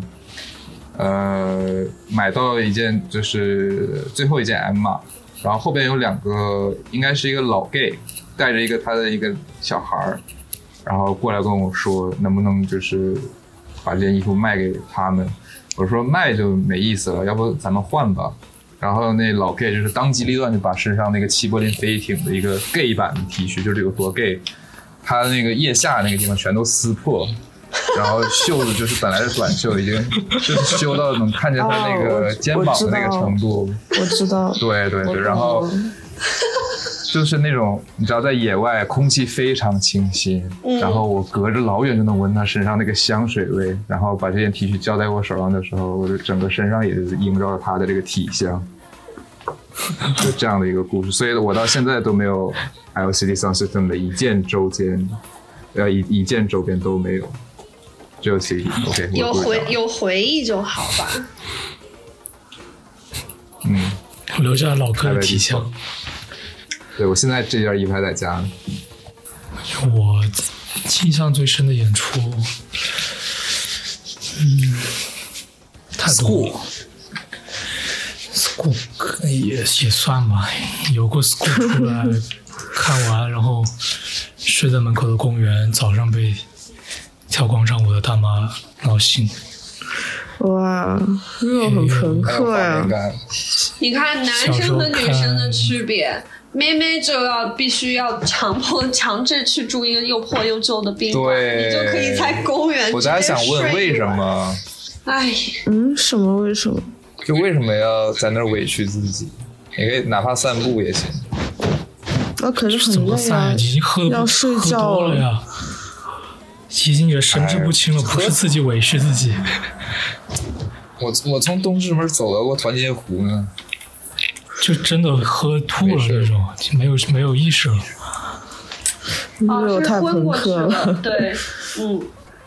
D: 呃，买到一件就是最后一件 M 码，然后后边有两个，应该是一个老 gay 带着一个他的一个小孩儿，然后过来跟我说能不能就是把这件衣服卖给他们。我说卖就没意思了，要不咱们换吧。然后那老 gay 就是当机立断就把身上那个齐柏林飞艇的一个 gay 版的 T 恤，就是有多 gay，他那个腋下那个地方全都撕破，然后袖子就是本来是短袖，已经就是修到能看见他那
B: 哦
D: 个肩膀的那个程度。
B: 我知道，
D: 对对对，然后 就是那种你知道，在野外空气非常清新，然后我隔着老远就能闻他身上那个香水味，然后把这件 T 恤交在我手上的时候，我就整个身上也是萦绕着他的这个体香，就这样的一个故事。所以我到现在都没有 LCD Sound System 的一件周边，呃一一件周边都没有，只有 CD。OK，
C: 有回有回忆就好吧。
D: 嗯，我
A: 留下老哥的体香。
D: 对我现在这件衣服还在家呢。
A: 我印象最深的演出，嗯，太多了。school 也也算吧，有过 school 出来 看完，然后睡在门口的公园，早上被跳广场舞的大妈闹心。
B: 哇，这种很朋克呀
D: 面！感，
C: 你看男生和女生的区别，妹妹就要必须要强迫强制去住一个又破又旧的宾馆，你就可以在公园。
D: 我在想问为什？么？
C: 哎，
B: 嗯，什么？为什么？
D: 就为什么要在那儿委屈自己？你可以哪怕散步也行。
B: 那可是
A: 怎
B: 很累啊
A: 么散？，已经喝
B: 要睡觉
A: 了呀，已经也神志不清了，
D: 哎
A: 不是自己委屈自己。
D: 我我从东直门走到过团结湖呢。
A: 就真的喝吐了那种，就没有没有意识了，
C: 哦，
B: 这个太朋
C: 是昏过去
B: 克
C: 了。对，嗯，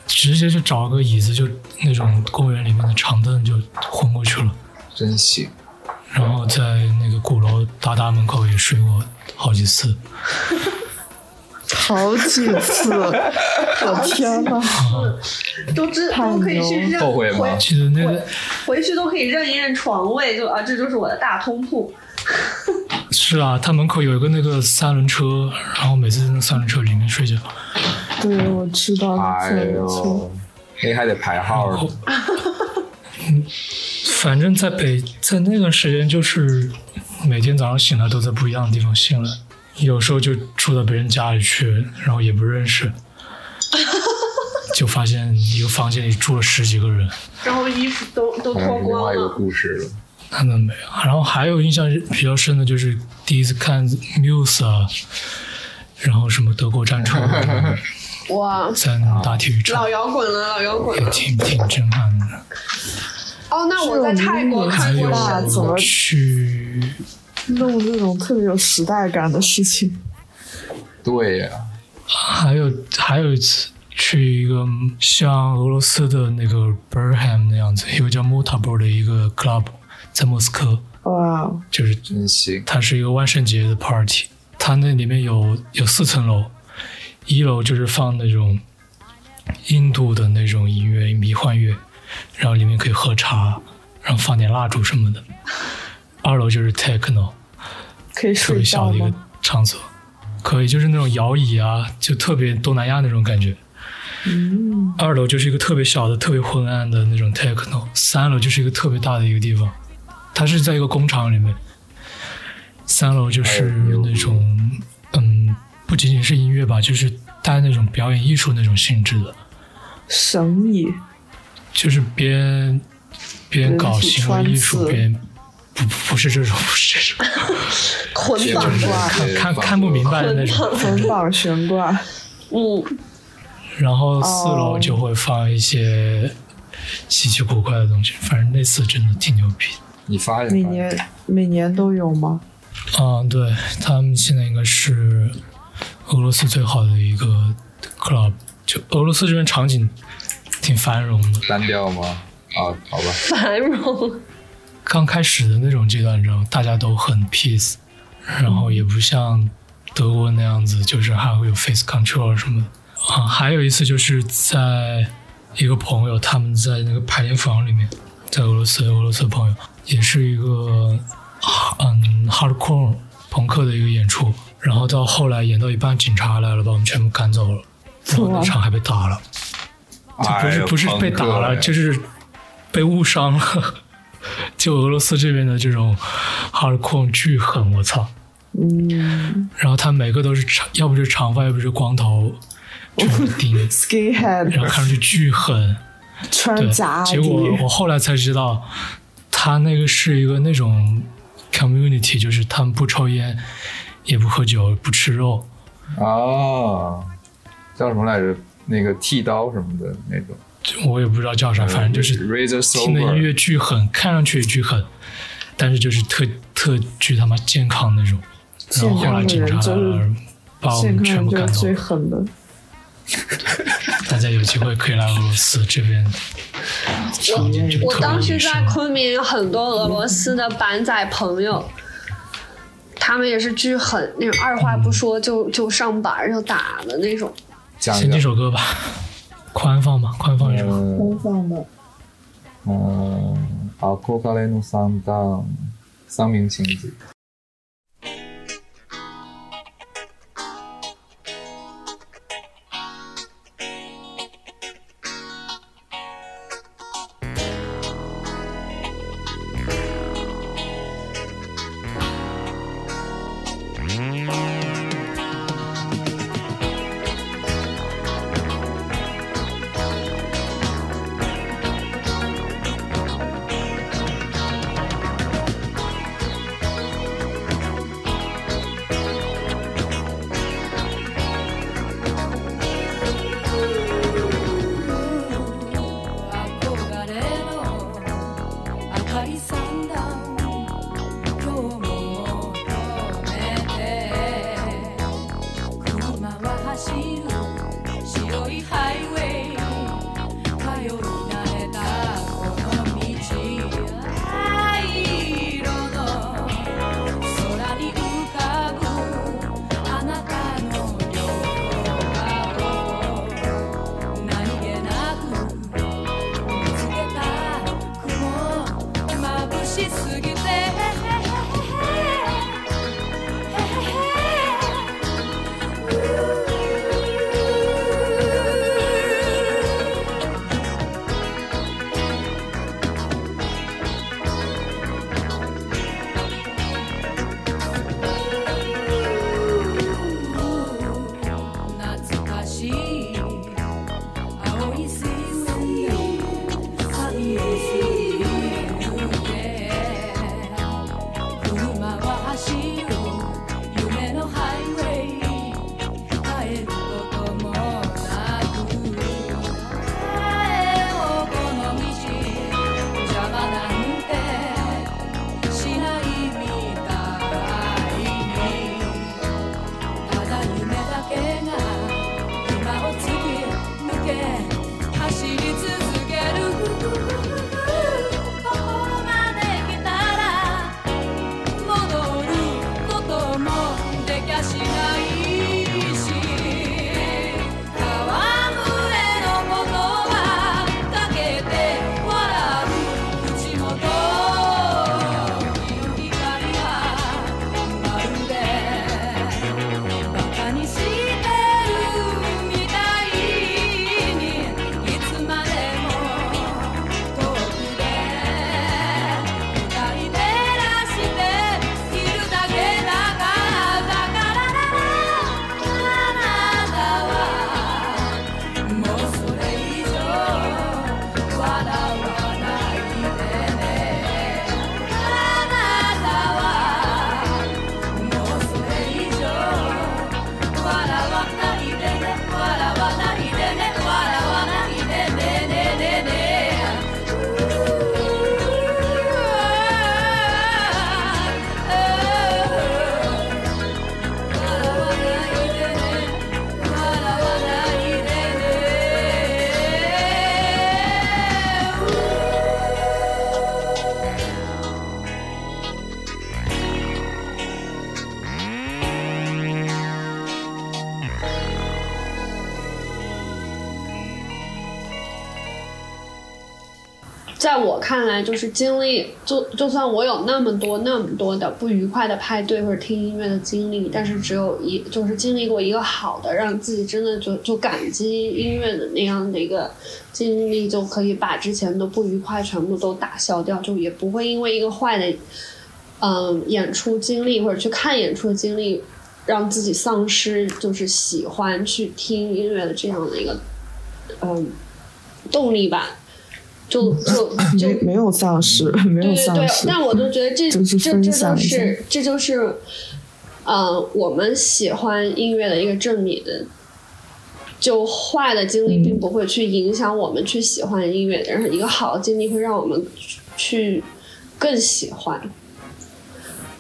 A: 直接就找个椅子，就那种公园里面的长凳就昏过去了。
D: 真行，
A: 然后在那个鼓楼大大门口也睡过好几次。
B: 好几次，我天呐，
C: 都知都可以去认
D: 后悔吗
C: 回
A: 记得那个
C: 回去都可以认一认床位，就啊，这就是我的大通铺。
A: 是啊，他门口有一个那个三轮车，然后每次在那三轮车里面睡觉。
B: 对，我知道那
D: 哎呦
B: 错。，
D: 那还得排号
A: 嗯，反正在北在那段时间，就是每天早上醒来都在不一样的地方醒来，有时候就住到别人家里去，然后也不认识，就发现一个房间里住了十几个人，
C: 然后衣服都都脱
D: 好像是另外。故事了。
A: 那倒没有。然后还有印象比较深的就是第一次看 Muse 啊，然后什么德国战车啊，
C: 哇，
A: 在大体育场
C: 老，摇滚了，老摇滚
A: 也
C: 了。
A: 挺挺震撼的。
C: 哦，那我在泰国
A: 还
C: 看过
B: 怎么
A: 去
B: 弄这种特别有时代感的事情。
D: 对呀、
A: 还有还有一次去一个像俄罗斯的那个 Berham 那样子，一个叫 Motabor 的一个 club，在莫斯科，
B: 哇，
A: 就是
D: 真行。
A: 它是一个万圣节的 party，它那里面有有四层楼，一楼就是放那种印度的那种音乐迷幻乐，然后里面可以喝茶，然后放点蜡烛什么的。二楼就是 techno，
B: 可以
A: 特
B: 睡觉
A: 别小的一个？场所，可以就是那种摇椅啊，就特别东南亚那种感觉。
B: 嗯，
A: 二楼就是一个特别小的、特别昏暗的那种 techno，三楼就是一个特别大的一个地方，它是在一个工厂里面。三楼就是那种，嗯，不仅仅是音乐吧，就是带那种表演艺术那种性质的，
B: 神艺，
A: 就是边边搞行为艺术边不不是这种，不是这种，
C: 捆绑
D: 就是
C: 挂。
D: 看
A: 看看不明白的那种。
B: 捆绑悬挂，
C: 嗯，
A: 然后四楼
B: 哦
A: 就会放一些稀奇古怪的东西，反正那次真的挺牛逼。
D: 你发现
B: 每年每年都有吗？
A: 嗯，对他们现在应该是俄罗斯最好的一个 club，就俄罗斯这边场景挺繁荣的。
D: 单调吗？啊，好吧，
C: 繁荣。
A: 刚开始的那种阶段，你知道，大家都很 peace，然后也不像德国那样子，就是还会有 face control 什么的。啊，还有一次就是在一个朋友他们在那个排练房里面，在俄罗斯，俄罗斯的朋友也是一个嗯 hardcore 朋克的一个演出，然后到后来演到一半，警察来了，把我们全部赶走了，然后那场还被打了。就不是不是被打了，就是被误伤了。就俄罗斯这边的这种 hardcore 巨狠，我操！
B: 嗯
A: 然后他每个都是长，要不就是长发，要不就是光头，这种钉，然后
B: ，skinhead
A: 看上去巨狠。
B: 穿
A: 对
B: 假，
A: 结果我后来才知道，他那个是一个那种 community，就是他们不抽烟，也不喝酒，不吃肉，
D: 啊，叫什么来着？那个剃刀什么的那种，
A: 就我也不知道叫啥，反正就是听的音乐巨狠，看上去也巨狠，但是就是特特巨他妈健康那种。然后后来警察来了，把我们全
B: 康就是最
A: 部赶走了。
B: 狠的。
A: 大家有机会可以来俄罗斯这边
C: 我
A: 我
C: 当时在。昆明有很多俄罗斯的板仔朋友，他们也是巨狠，那种二话不说就就上板就打的那种。
D: 讲
A: 先听，首歌吧，宽放吧，宽放一首。
D: 嗯
B: 东方的，
D: 嗯，啊，コカレの三段三明晴子。
C: need to 看来，就是经历，就就算我有那么多那么多的不愉快的派对或者听音乐的经历，但是只有一就是经历过一个好的，让自己真的就就感激音乐的那样的一个经历，就可以把之前的不愉快全部都打消掉，就也不会因为一个坏的，嗯，演出经历或者去看演出的经历，让自己丧失就是喜欢去听音乐的这样的一个，嗯，动力吧。就就就
B: 没没有丧失，没有
C: 对对对，
B: 丧失。
C: 但我就觉得这
B: 就是
C: 这这就是这就是，呃，我们喜欢音乐的一个证明。就坏的经历
B: 嗯
C: 并不会去影响我们去喜欢音乐，然后一个好的经历会让我们去更喜欢。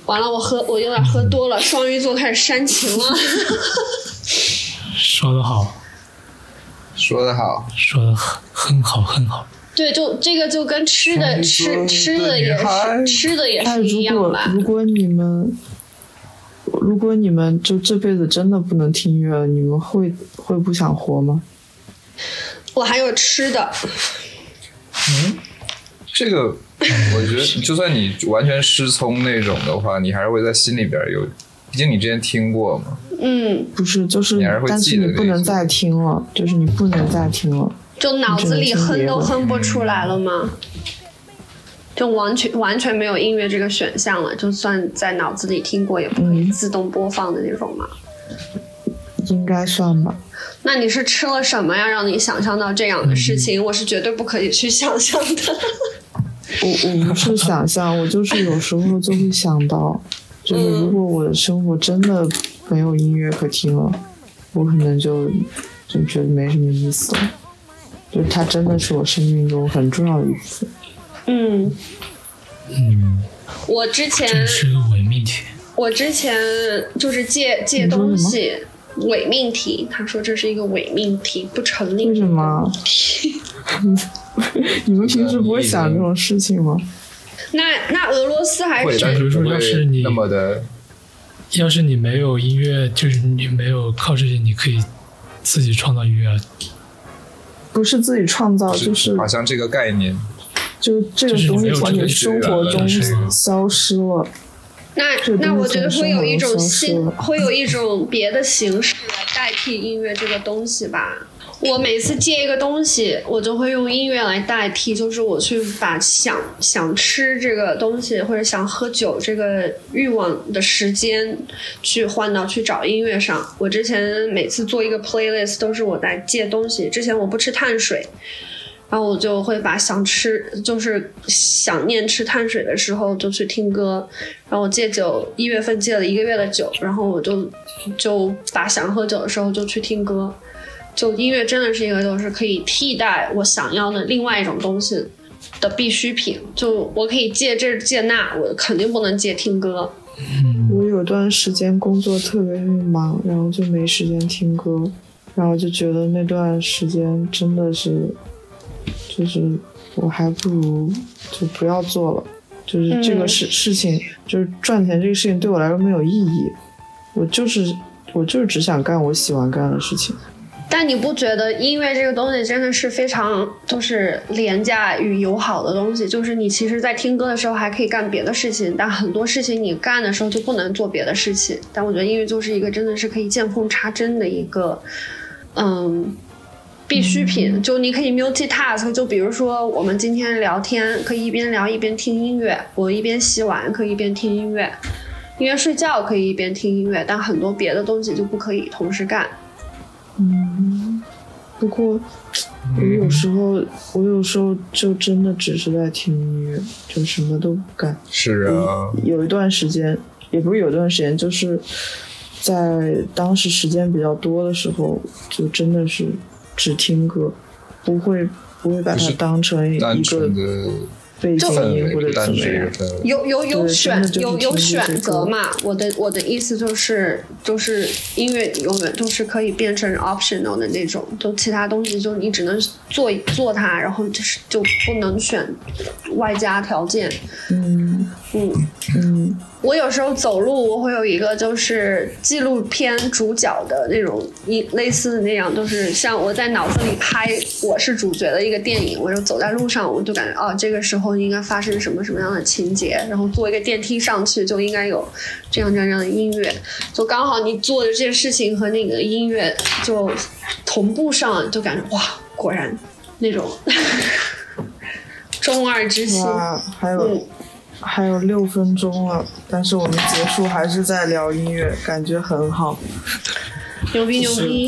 C: 完了，我喝我有点喝多了，双鱼座开始煽情了。
A: 说得好，
D: 说得好，
A: 说的很很好，很好。
C: 对，就这个就跟吃的吃吃的也是吃的也是一
B: 如果
C: 样吧。
B: 如果你们，如果你们就这辈子真的不能听音乐了，你们会会不想活吗？
C: 我还有吃的，嗯
D: 这个我觉得，就算你完全失聪那种的话，你还是会在心里边有，毕竟你之前听过嘛。
C: 嗯，
B: 不是，就是
D: 你还是会
B: 但是你不能再听了，就是你不能再听了。
C: 就脑子里哼都哼不
D: 嗯
C: 出来了吗？就完全完全没有音乐这个选项了，就算在脑子里听过，也不可以
B: 嗯
C: 自动播放的那种吗？
B: 应该算吧。
C: 那你是吃了什么呀，让你想象到这样的事情？我是绝对不可以去想象的。
B: 我我不是想象，我就是有时候就会想到，就是如果我的生活真的没有音乐可听了，我可能就就觉得没什么意思了。就是它真的是我生命中很重要的一部分。
C: 嗯，
A: 嗯，
C: 我之前
A: 这是个伪命题。
C: 我之前就是借借东西，伪命题。他说这是一个伪命题，不成立。
B: 为什么？你们平时不会想这种事情吗？
C: 那那俄罗斯还，是
D: 但是
A: 比如说
D: 不会
A: 要是你
D: 那么的，
A: 要是你没有音乐，就是你没有靠这些，你可以自己创造音乐啊。
B: 不是自己创造，就是
D: 好像这个概念，
B: 就这个东西从你生活中消失了。
C: 那那我觉得会有一种新，会有一种别的形式来代替音乐这个东西吧。我每次借一个东西，我就会用音乐来代替，就是我去把想想吃这个东西或者想喝酒这个欲望的时间，去换到去找音乐上。我之前每次做一个 playlist 都是我在借东西，之前我不吃碳水，然后我就会把想吃，就是想念吃碳水的时候就去听歌，然后我戒酒，一月份戒了一个月的酒，然后我就就把想喝酒的时候就去听歌，就音乐真的是一个就是可以替代我想要的另外一种东西的必需品，就我可以借这借那，我肯定不能借听歌。
B: 我有段时间工作特别忙，然后就没时间听歌，然后就觉得那段时间真的是，就是我还不如就不要做了，就是这个
C: 嗯
B: 事、事情，就是赚钱这个事情对我来说没有意义，我就是我就是只想干我喜欢干的事情。
C: 但你不觉得音乐这个东西真的是非常就是廉价与友好的东西？就是你其实，在听歌的时候还可以干别的事情，但很多事情你干的时候就不能做别的事情。但我觉得音乐就是一个真的是可以见缝插针的一个，嗯，必需品。就你可以 multitask，就比如说我们今天聊天，可以一边聊一边听音乐；我一边洗碗可以一边听音乐，一边睡觉可以一边听音乐，但很多别的东西就不可以同时干。
B: 嗯，不过我有时候我有时候就真的只是在听音乐，就什么都不干。
D: 是啊，
B: 有一段时间，也不是有一段时间，就是在当时时间比较多的时候，就真的是只听歌，不会不会把它当成一个背景
D: 氛
B: 音或者
D: 围，单
B: 怎么样
D: 纯一个。氛围。
C: 有有有选有有选择嘛？我的我的意思就是就是音乐永远都是可以变成 optional 的那种，就其他东西就你只能做做它，然后就是就不能选外加条件。
B: 嗯
C: 嗯，
B: 嗯，
C: 我有时候走路，我会有一个就是纪录片主角的那种一类似的那样，就是像我在脑子里拍我是主角的一个电影，我就走在路上，我就感觉哦，这个时候应该发生什么什么样的情节，然后坐一个电梯上去就应该有这样这样这样的音乐，就刚好你做的这件事情和那个音乐就同步上，就感觉哇，果然那种中二之心。
B: 哇，还有、
C: 嗯
B: 还有六分钟了，但是我们结束还是在聊音乐，感觉很好，
C: 牛逼牛逼！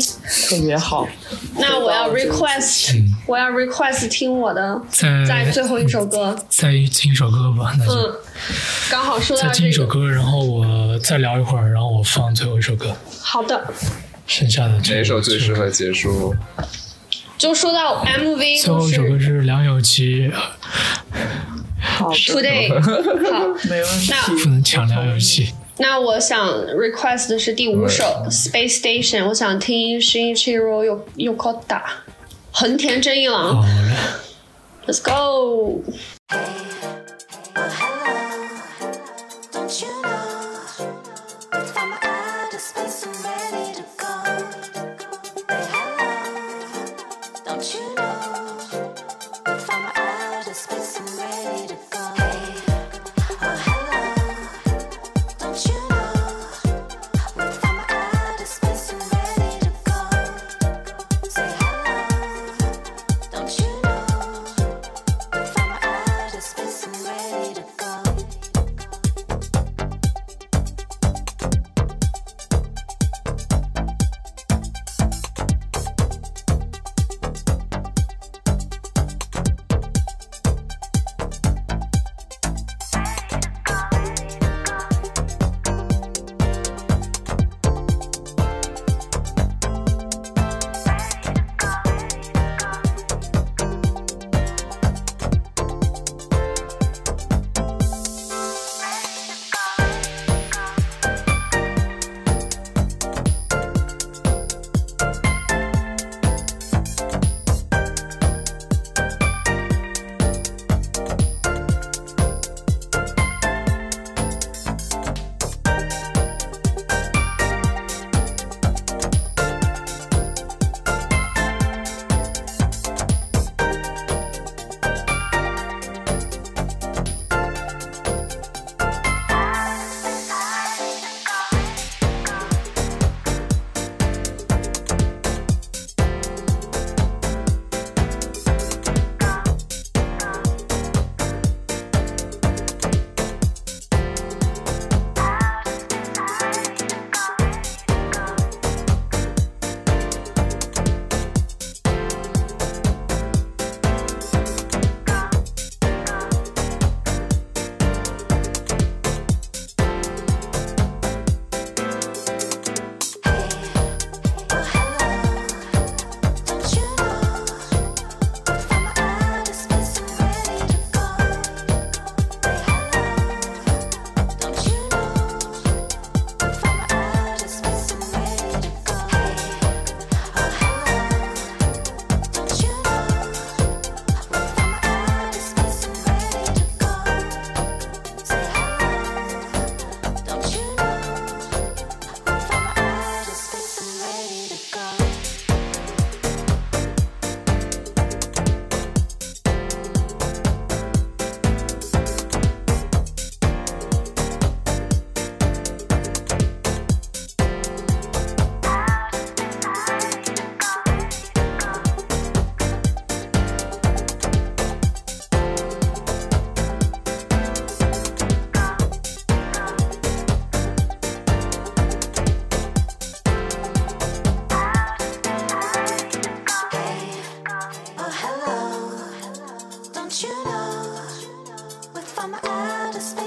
B: 特别好。
C: 那我要 request，我要 request 听我的，
A: 在
C: 在最后一首歌，
A: 再听一首歌吧，那就、
C: 嗯，刚好说
A: 再
C: 到这个，
A: 听一首歌，然后我再聊一会儿，然后我放最后一首歌，
C: 好的，
A: 剩下的这
D: 哪一首最适合结束？
C: 就说到 MV
A: 最后一首歌
C: 是
A: 是梁咏琪，
C: ，today，好，
B: 没问题。
A: 不能强聊游戏。
C: 那我想 request 的是第五首
D: 嗯
C: Space Station，我想听 Shinichiro Yokota，横田真一郎，，Let's go。
F: I'm out of space.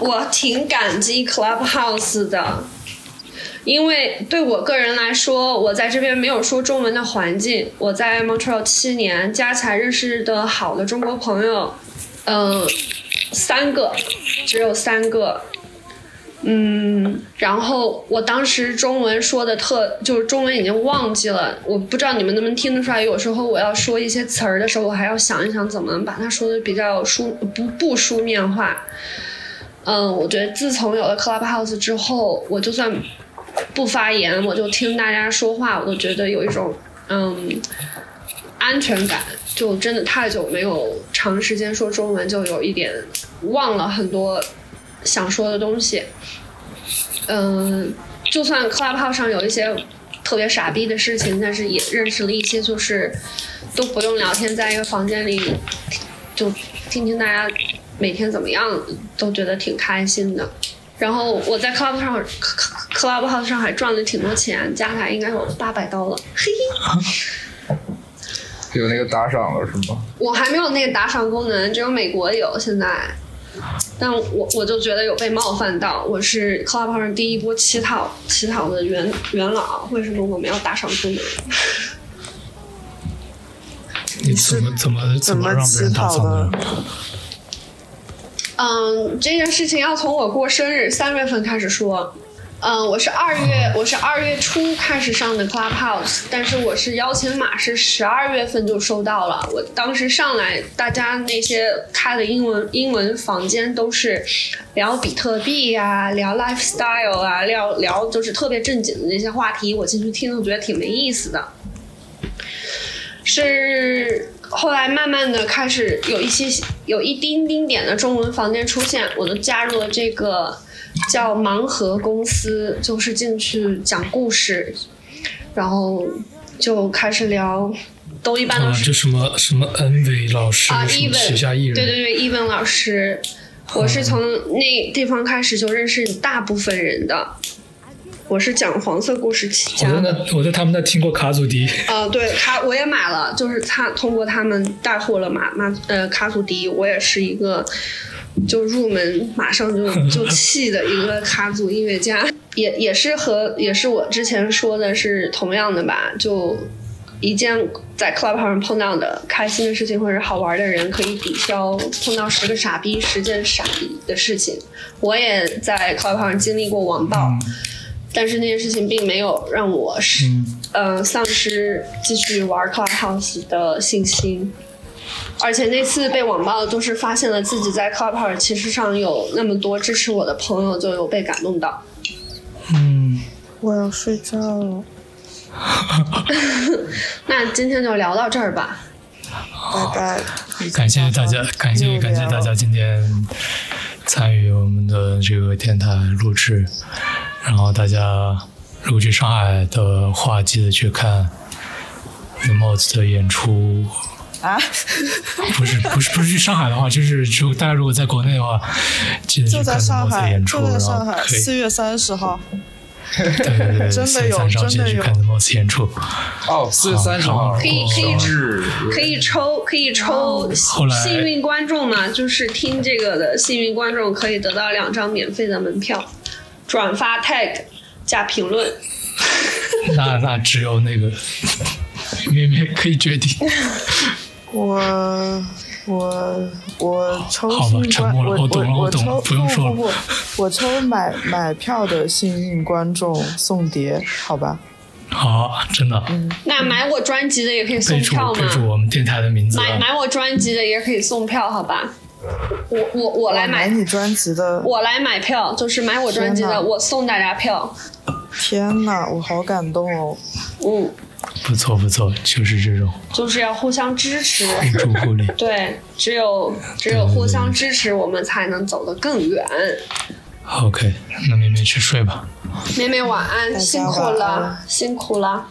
C: 我挺感激 Clubhouse 的，因为对我个人来说，我在这边没有说中文的环境，我在 Montreal 七年，加起来认识的好的中国朋友，嗯、三个，只有三个。嗯，然后我当时中文说的特，就是中文已经忘记了，我不知道你们能不能听得出来。有时候我要说一些词儿的时候，我还要想一想怎么把它说的比较书不不书面化。嗯，我觉得自从有了 Clubhouse 之后，我就算不发言，我就听大家说话，我都觉得有一种嗯安全感。就真的太久没有长时间说中文，就有一点忘了很多想说的东西。嗯，就算 Clubhouse 上有一些特别傻逼的事情，但是也认识了一些就是都不用聊天，在一个房间里就听听大家每天怎么样，都觉得挺开心的。然后我在 Club 上 Clubhouse 上还赚了挺多钱，加起来应该有八百刀了，嘿嘿。
D: 有那个打赏了是吗？
C: 我还没有那个打赏功能，只有美国有现在。但我我就觉得有被冒犯到，我是 Club 上第一波乞讨乞讨的元元老，为什么我们要打赏功能？
A: 你怎么怎么
B: 怎么
A: 让别人打
B: 乞讨的？
C: 嗯，这件事情要从我过生日三月份开始说。嗯，我是二月，我是二月初开始上的 Clubhouse，但是我是邀请码是十二月份就收到了。我当时上来，大家那些开的英文英文房间都是聊比特币呀、聊 lifestyle 啊，聊聊就是特别正经的那些话题。我进去听，都觉得挺没意思的。是后来慢慢的开始有一些有一丁丁点的中文房间出现，我就加入了这个叫盲盒公司，就是进去讲故事，然后就开始聊，都一般都
A: 啊，
C: 是
A: 就什么什么 Envy 老师，
C: 啊
A: 什么旗下艺
C: ，even，
A: 人，
C: 对对对，even 老师，我是从那地方开始就认识大部分人的。我是讲黄色故事起
A: 我在
C: 家的，
A: 那我在他们那听过卡祖笛，
C: 呃，对，卡我也买了，就是他通过他们带货了马马呃卡祖笛，我也是一个就入门马上就 就气的一个卡祖音乐家，也也是和也是我之前说的是同样的吧，就一件在 club 上碰到的开心的事情或者好玩的人，可以抵消碰到十个傻逼十件傻逼的事情。我也在 club 上经历过网暴。但是那件事情并没有让我是，呃，丧失继续玩 Clubhouse 的信心。而且那次被网暴，就是发现了自己在 Clubhouse 其实上有那么多支持我的朋友，就有被感动到。
A: 嗯，
B: 我要睡觉了，
C: 那今天就聊到这儿吧。
B: 拜拜。
A: 感谢大家，感谢感谢大家今天参与我们的这个电台录制，然后大家如果去上海的话，记得去看 The Mods 的演出。
B: 啊，
A: 不是不是不是去上海的话，就是就大家如果在国内的话，记得去
B: 就在
A: 看 The
B: 上
A: Mods 的
B: 海，
A: 演出，
B: 就在
A: 然
B: 上海，
A: 后
B: 四月三十号。
A: 对对对，
B: 真的有
A: 四月三十号记得
B: 真的有
A: 去看 The Mods 演出。
D: 哦，四月三十号
C: 可以可以可以抽可以抽幸运观众嘛，就是听这个的幸运观众可以得到两张免费的门票，转发 tag 加评论。
A: 那那只有那个 咩咩可以决定。
B: 我我我抽
A: 好吧
B: 我
A: 我懂了
B: 我
A: 我懂了
B: 抽
A: 不用说了
B: 不不不，我抽买买票的幸运观众送碟，好吧？
A: 好，真的嗯
C: 那买我专辑的也可以送
A: 备注
C: 票
A: 备注
C: 吗？
A: 我们电台的名字啊。
C: 买买我专辑的也可以送票，好吧？我我我来买，
B: 买你专辑的，
C: 我来买票，就是买我专辑的，我送大家票。
B: 天哪，我好感动哦！
C: 嗯，
A: 不错不错，就是这种
C: 就是要互相支持。
A: 互助互利。
C: 对，只有只有互相支持，我们才能走得更远。
A: OK，那妹妹去睡吧。
C: 妹妹晚安，辛苦了，辛苦了。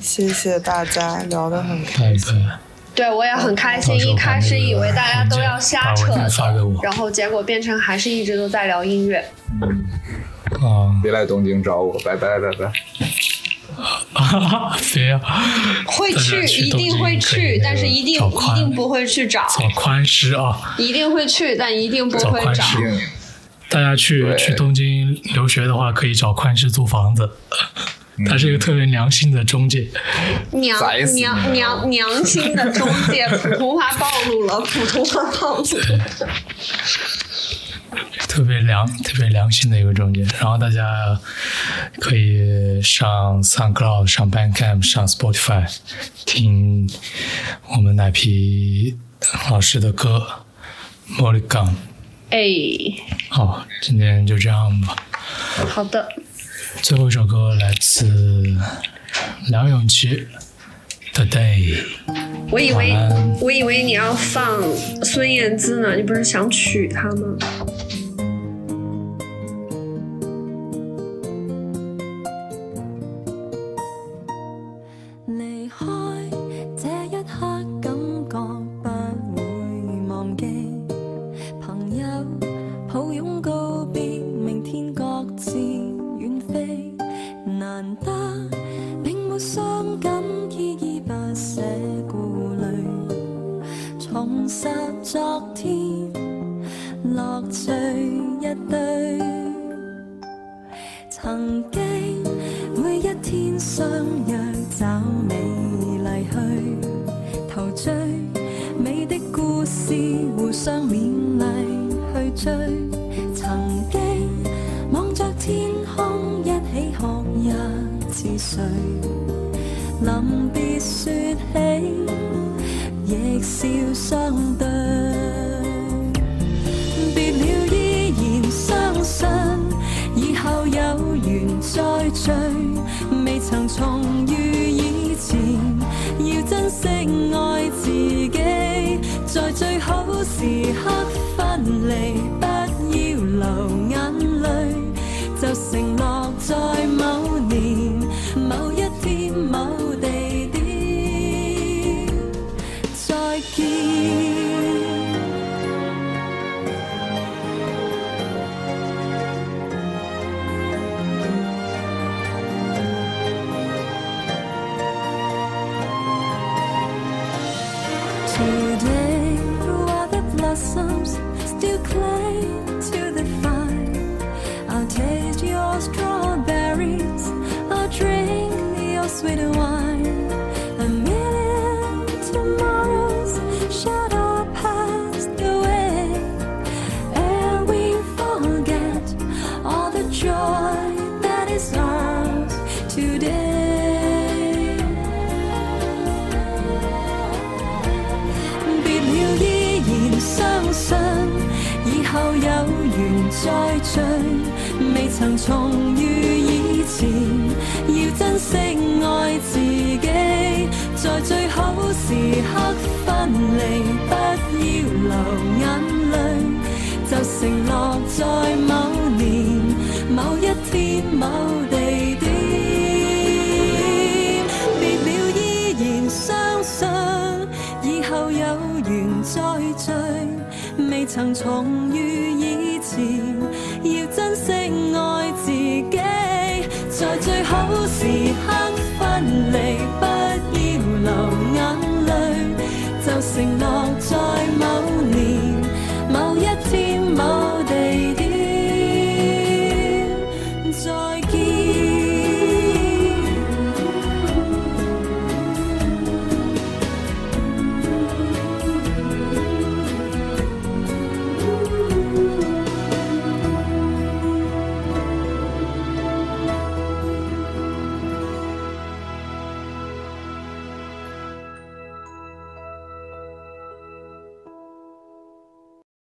B: 谢谢大家，聊得很
A: 拜
B: 开心。
A: 拜。
C: 对，我也很开心。一开始以为大家都要瞎扯，然后结果变成还是一直都在聊音乐。
A: 嗯，啊，
D: 别来东京找我，拜拜拜拜。
A: 哈哈，别啊！
C: 会去，一定会去，但是一定一定不会去找。
A: 找宽师啊！
C: 一定会去，但一定不会找。
A: 大家去去东京留学的话，可以找宽师租房子。他是一个特别良心的中介，
G: 娘娘娘，良心的中介，普通话暴露了，普通话暴露了。
A: 特别良，特别良心的一个中介，然后大家可以上 Sun Cloud 上，Bancam 上，Spotify 听我们奶皮老师的歌，Molly Gun。
G: 哎，
A: 好，今天就这样吧，
G: 好的。
A: 最后一首歌来自梁咏琪 today
G: 我以为我以为你要放孙燕姿呢你不是想娶她吗？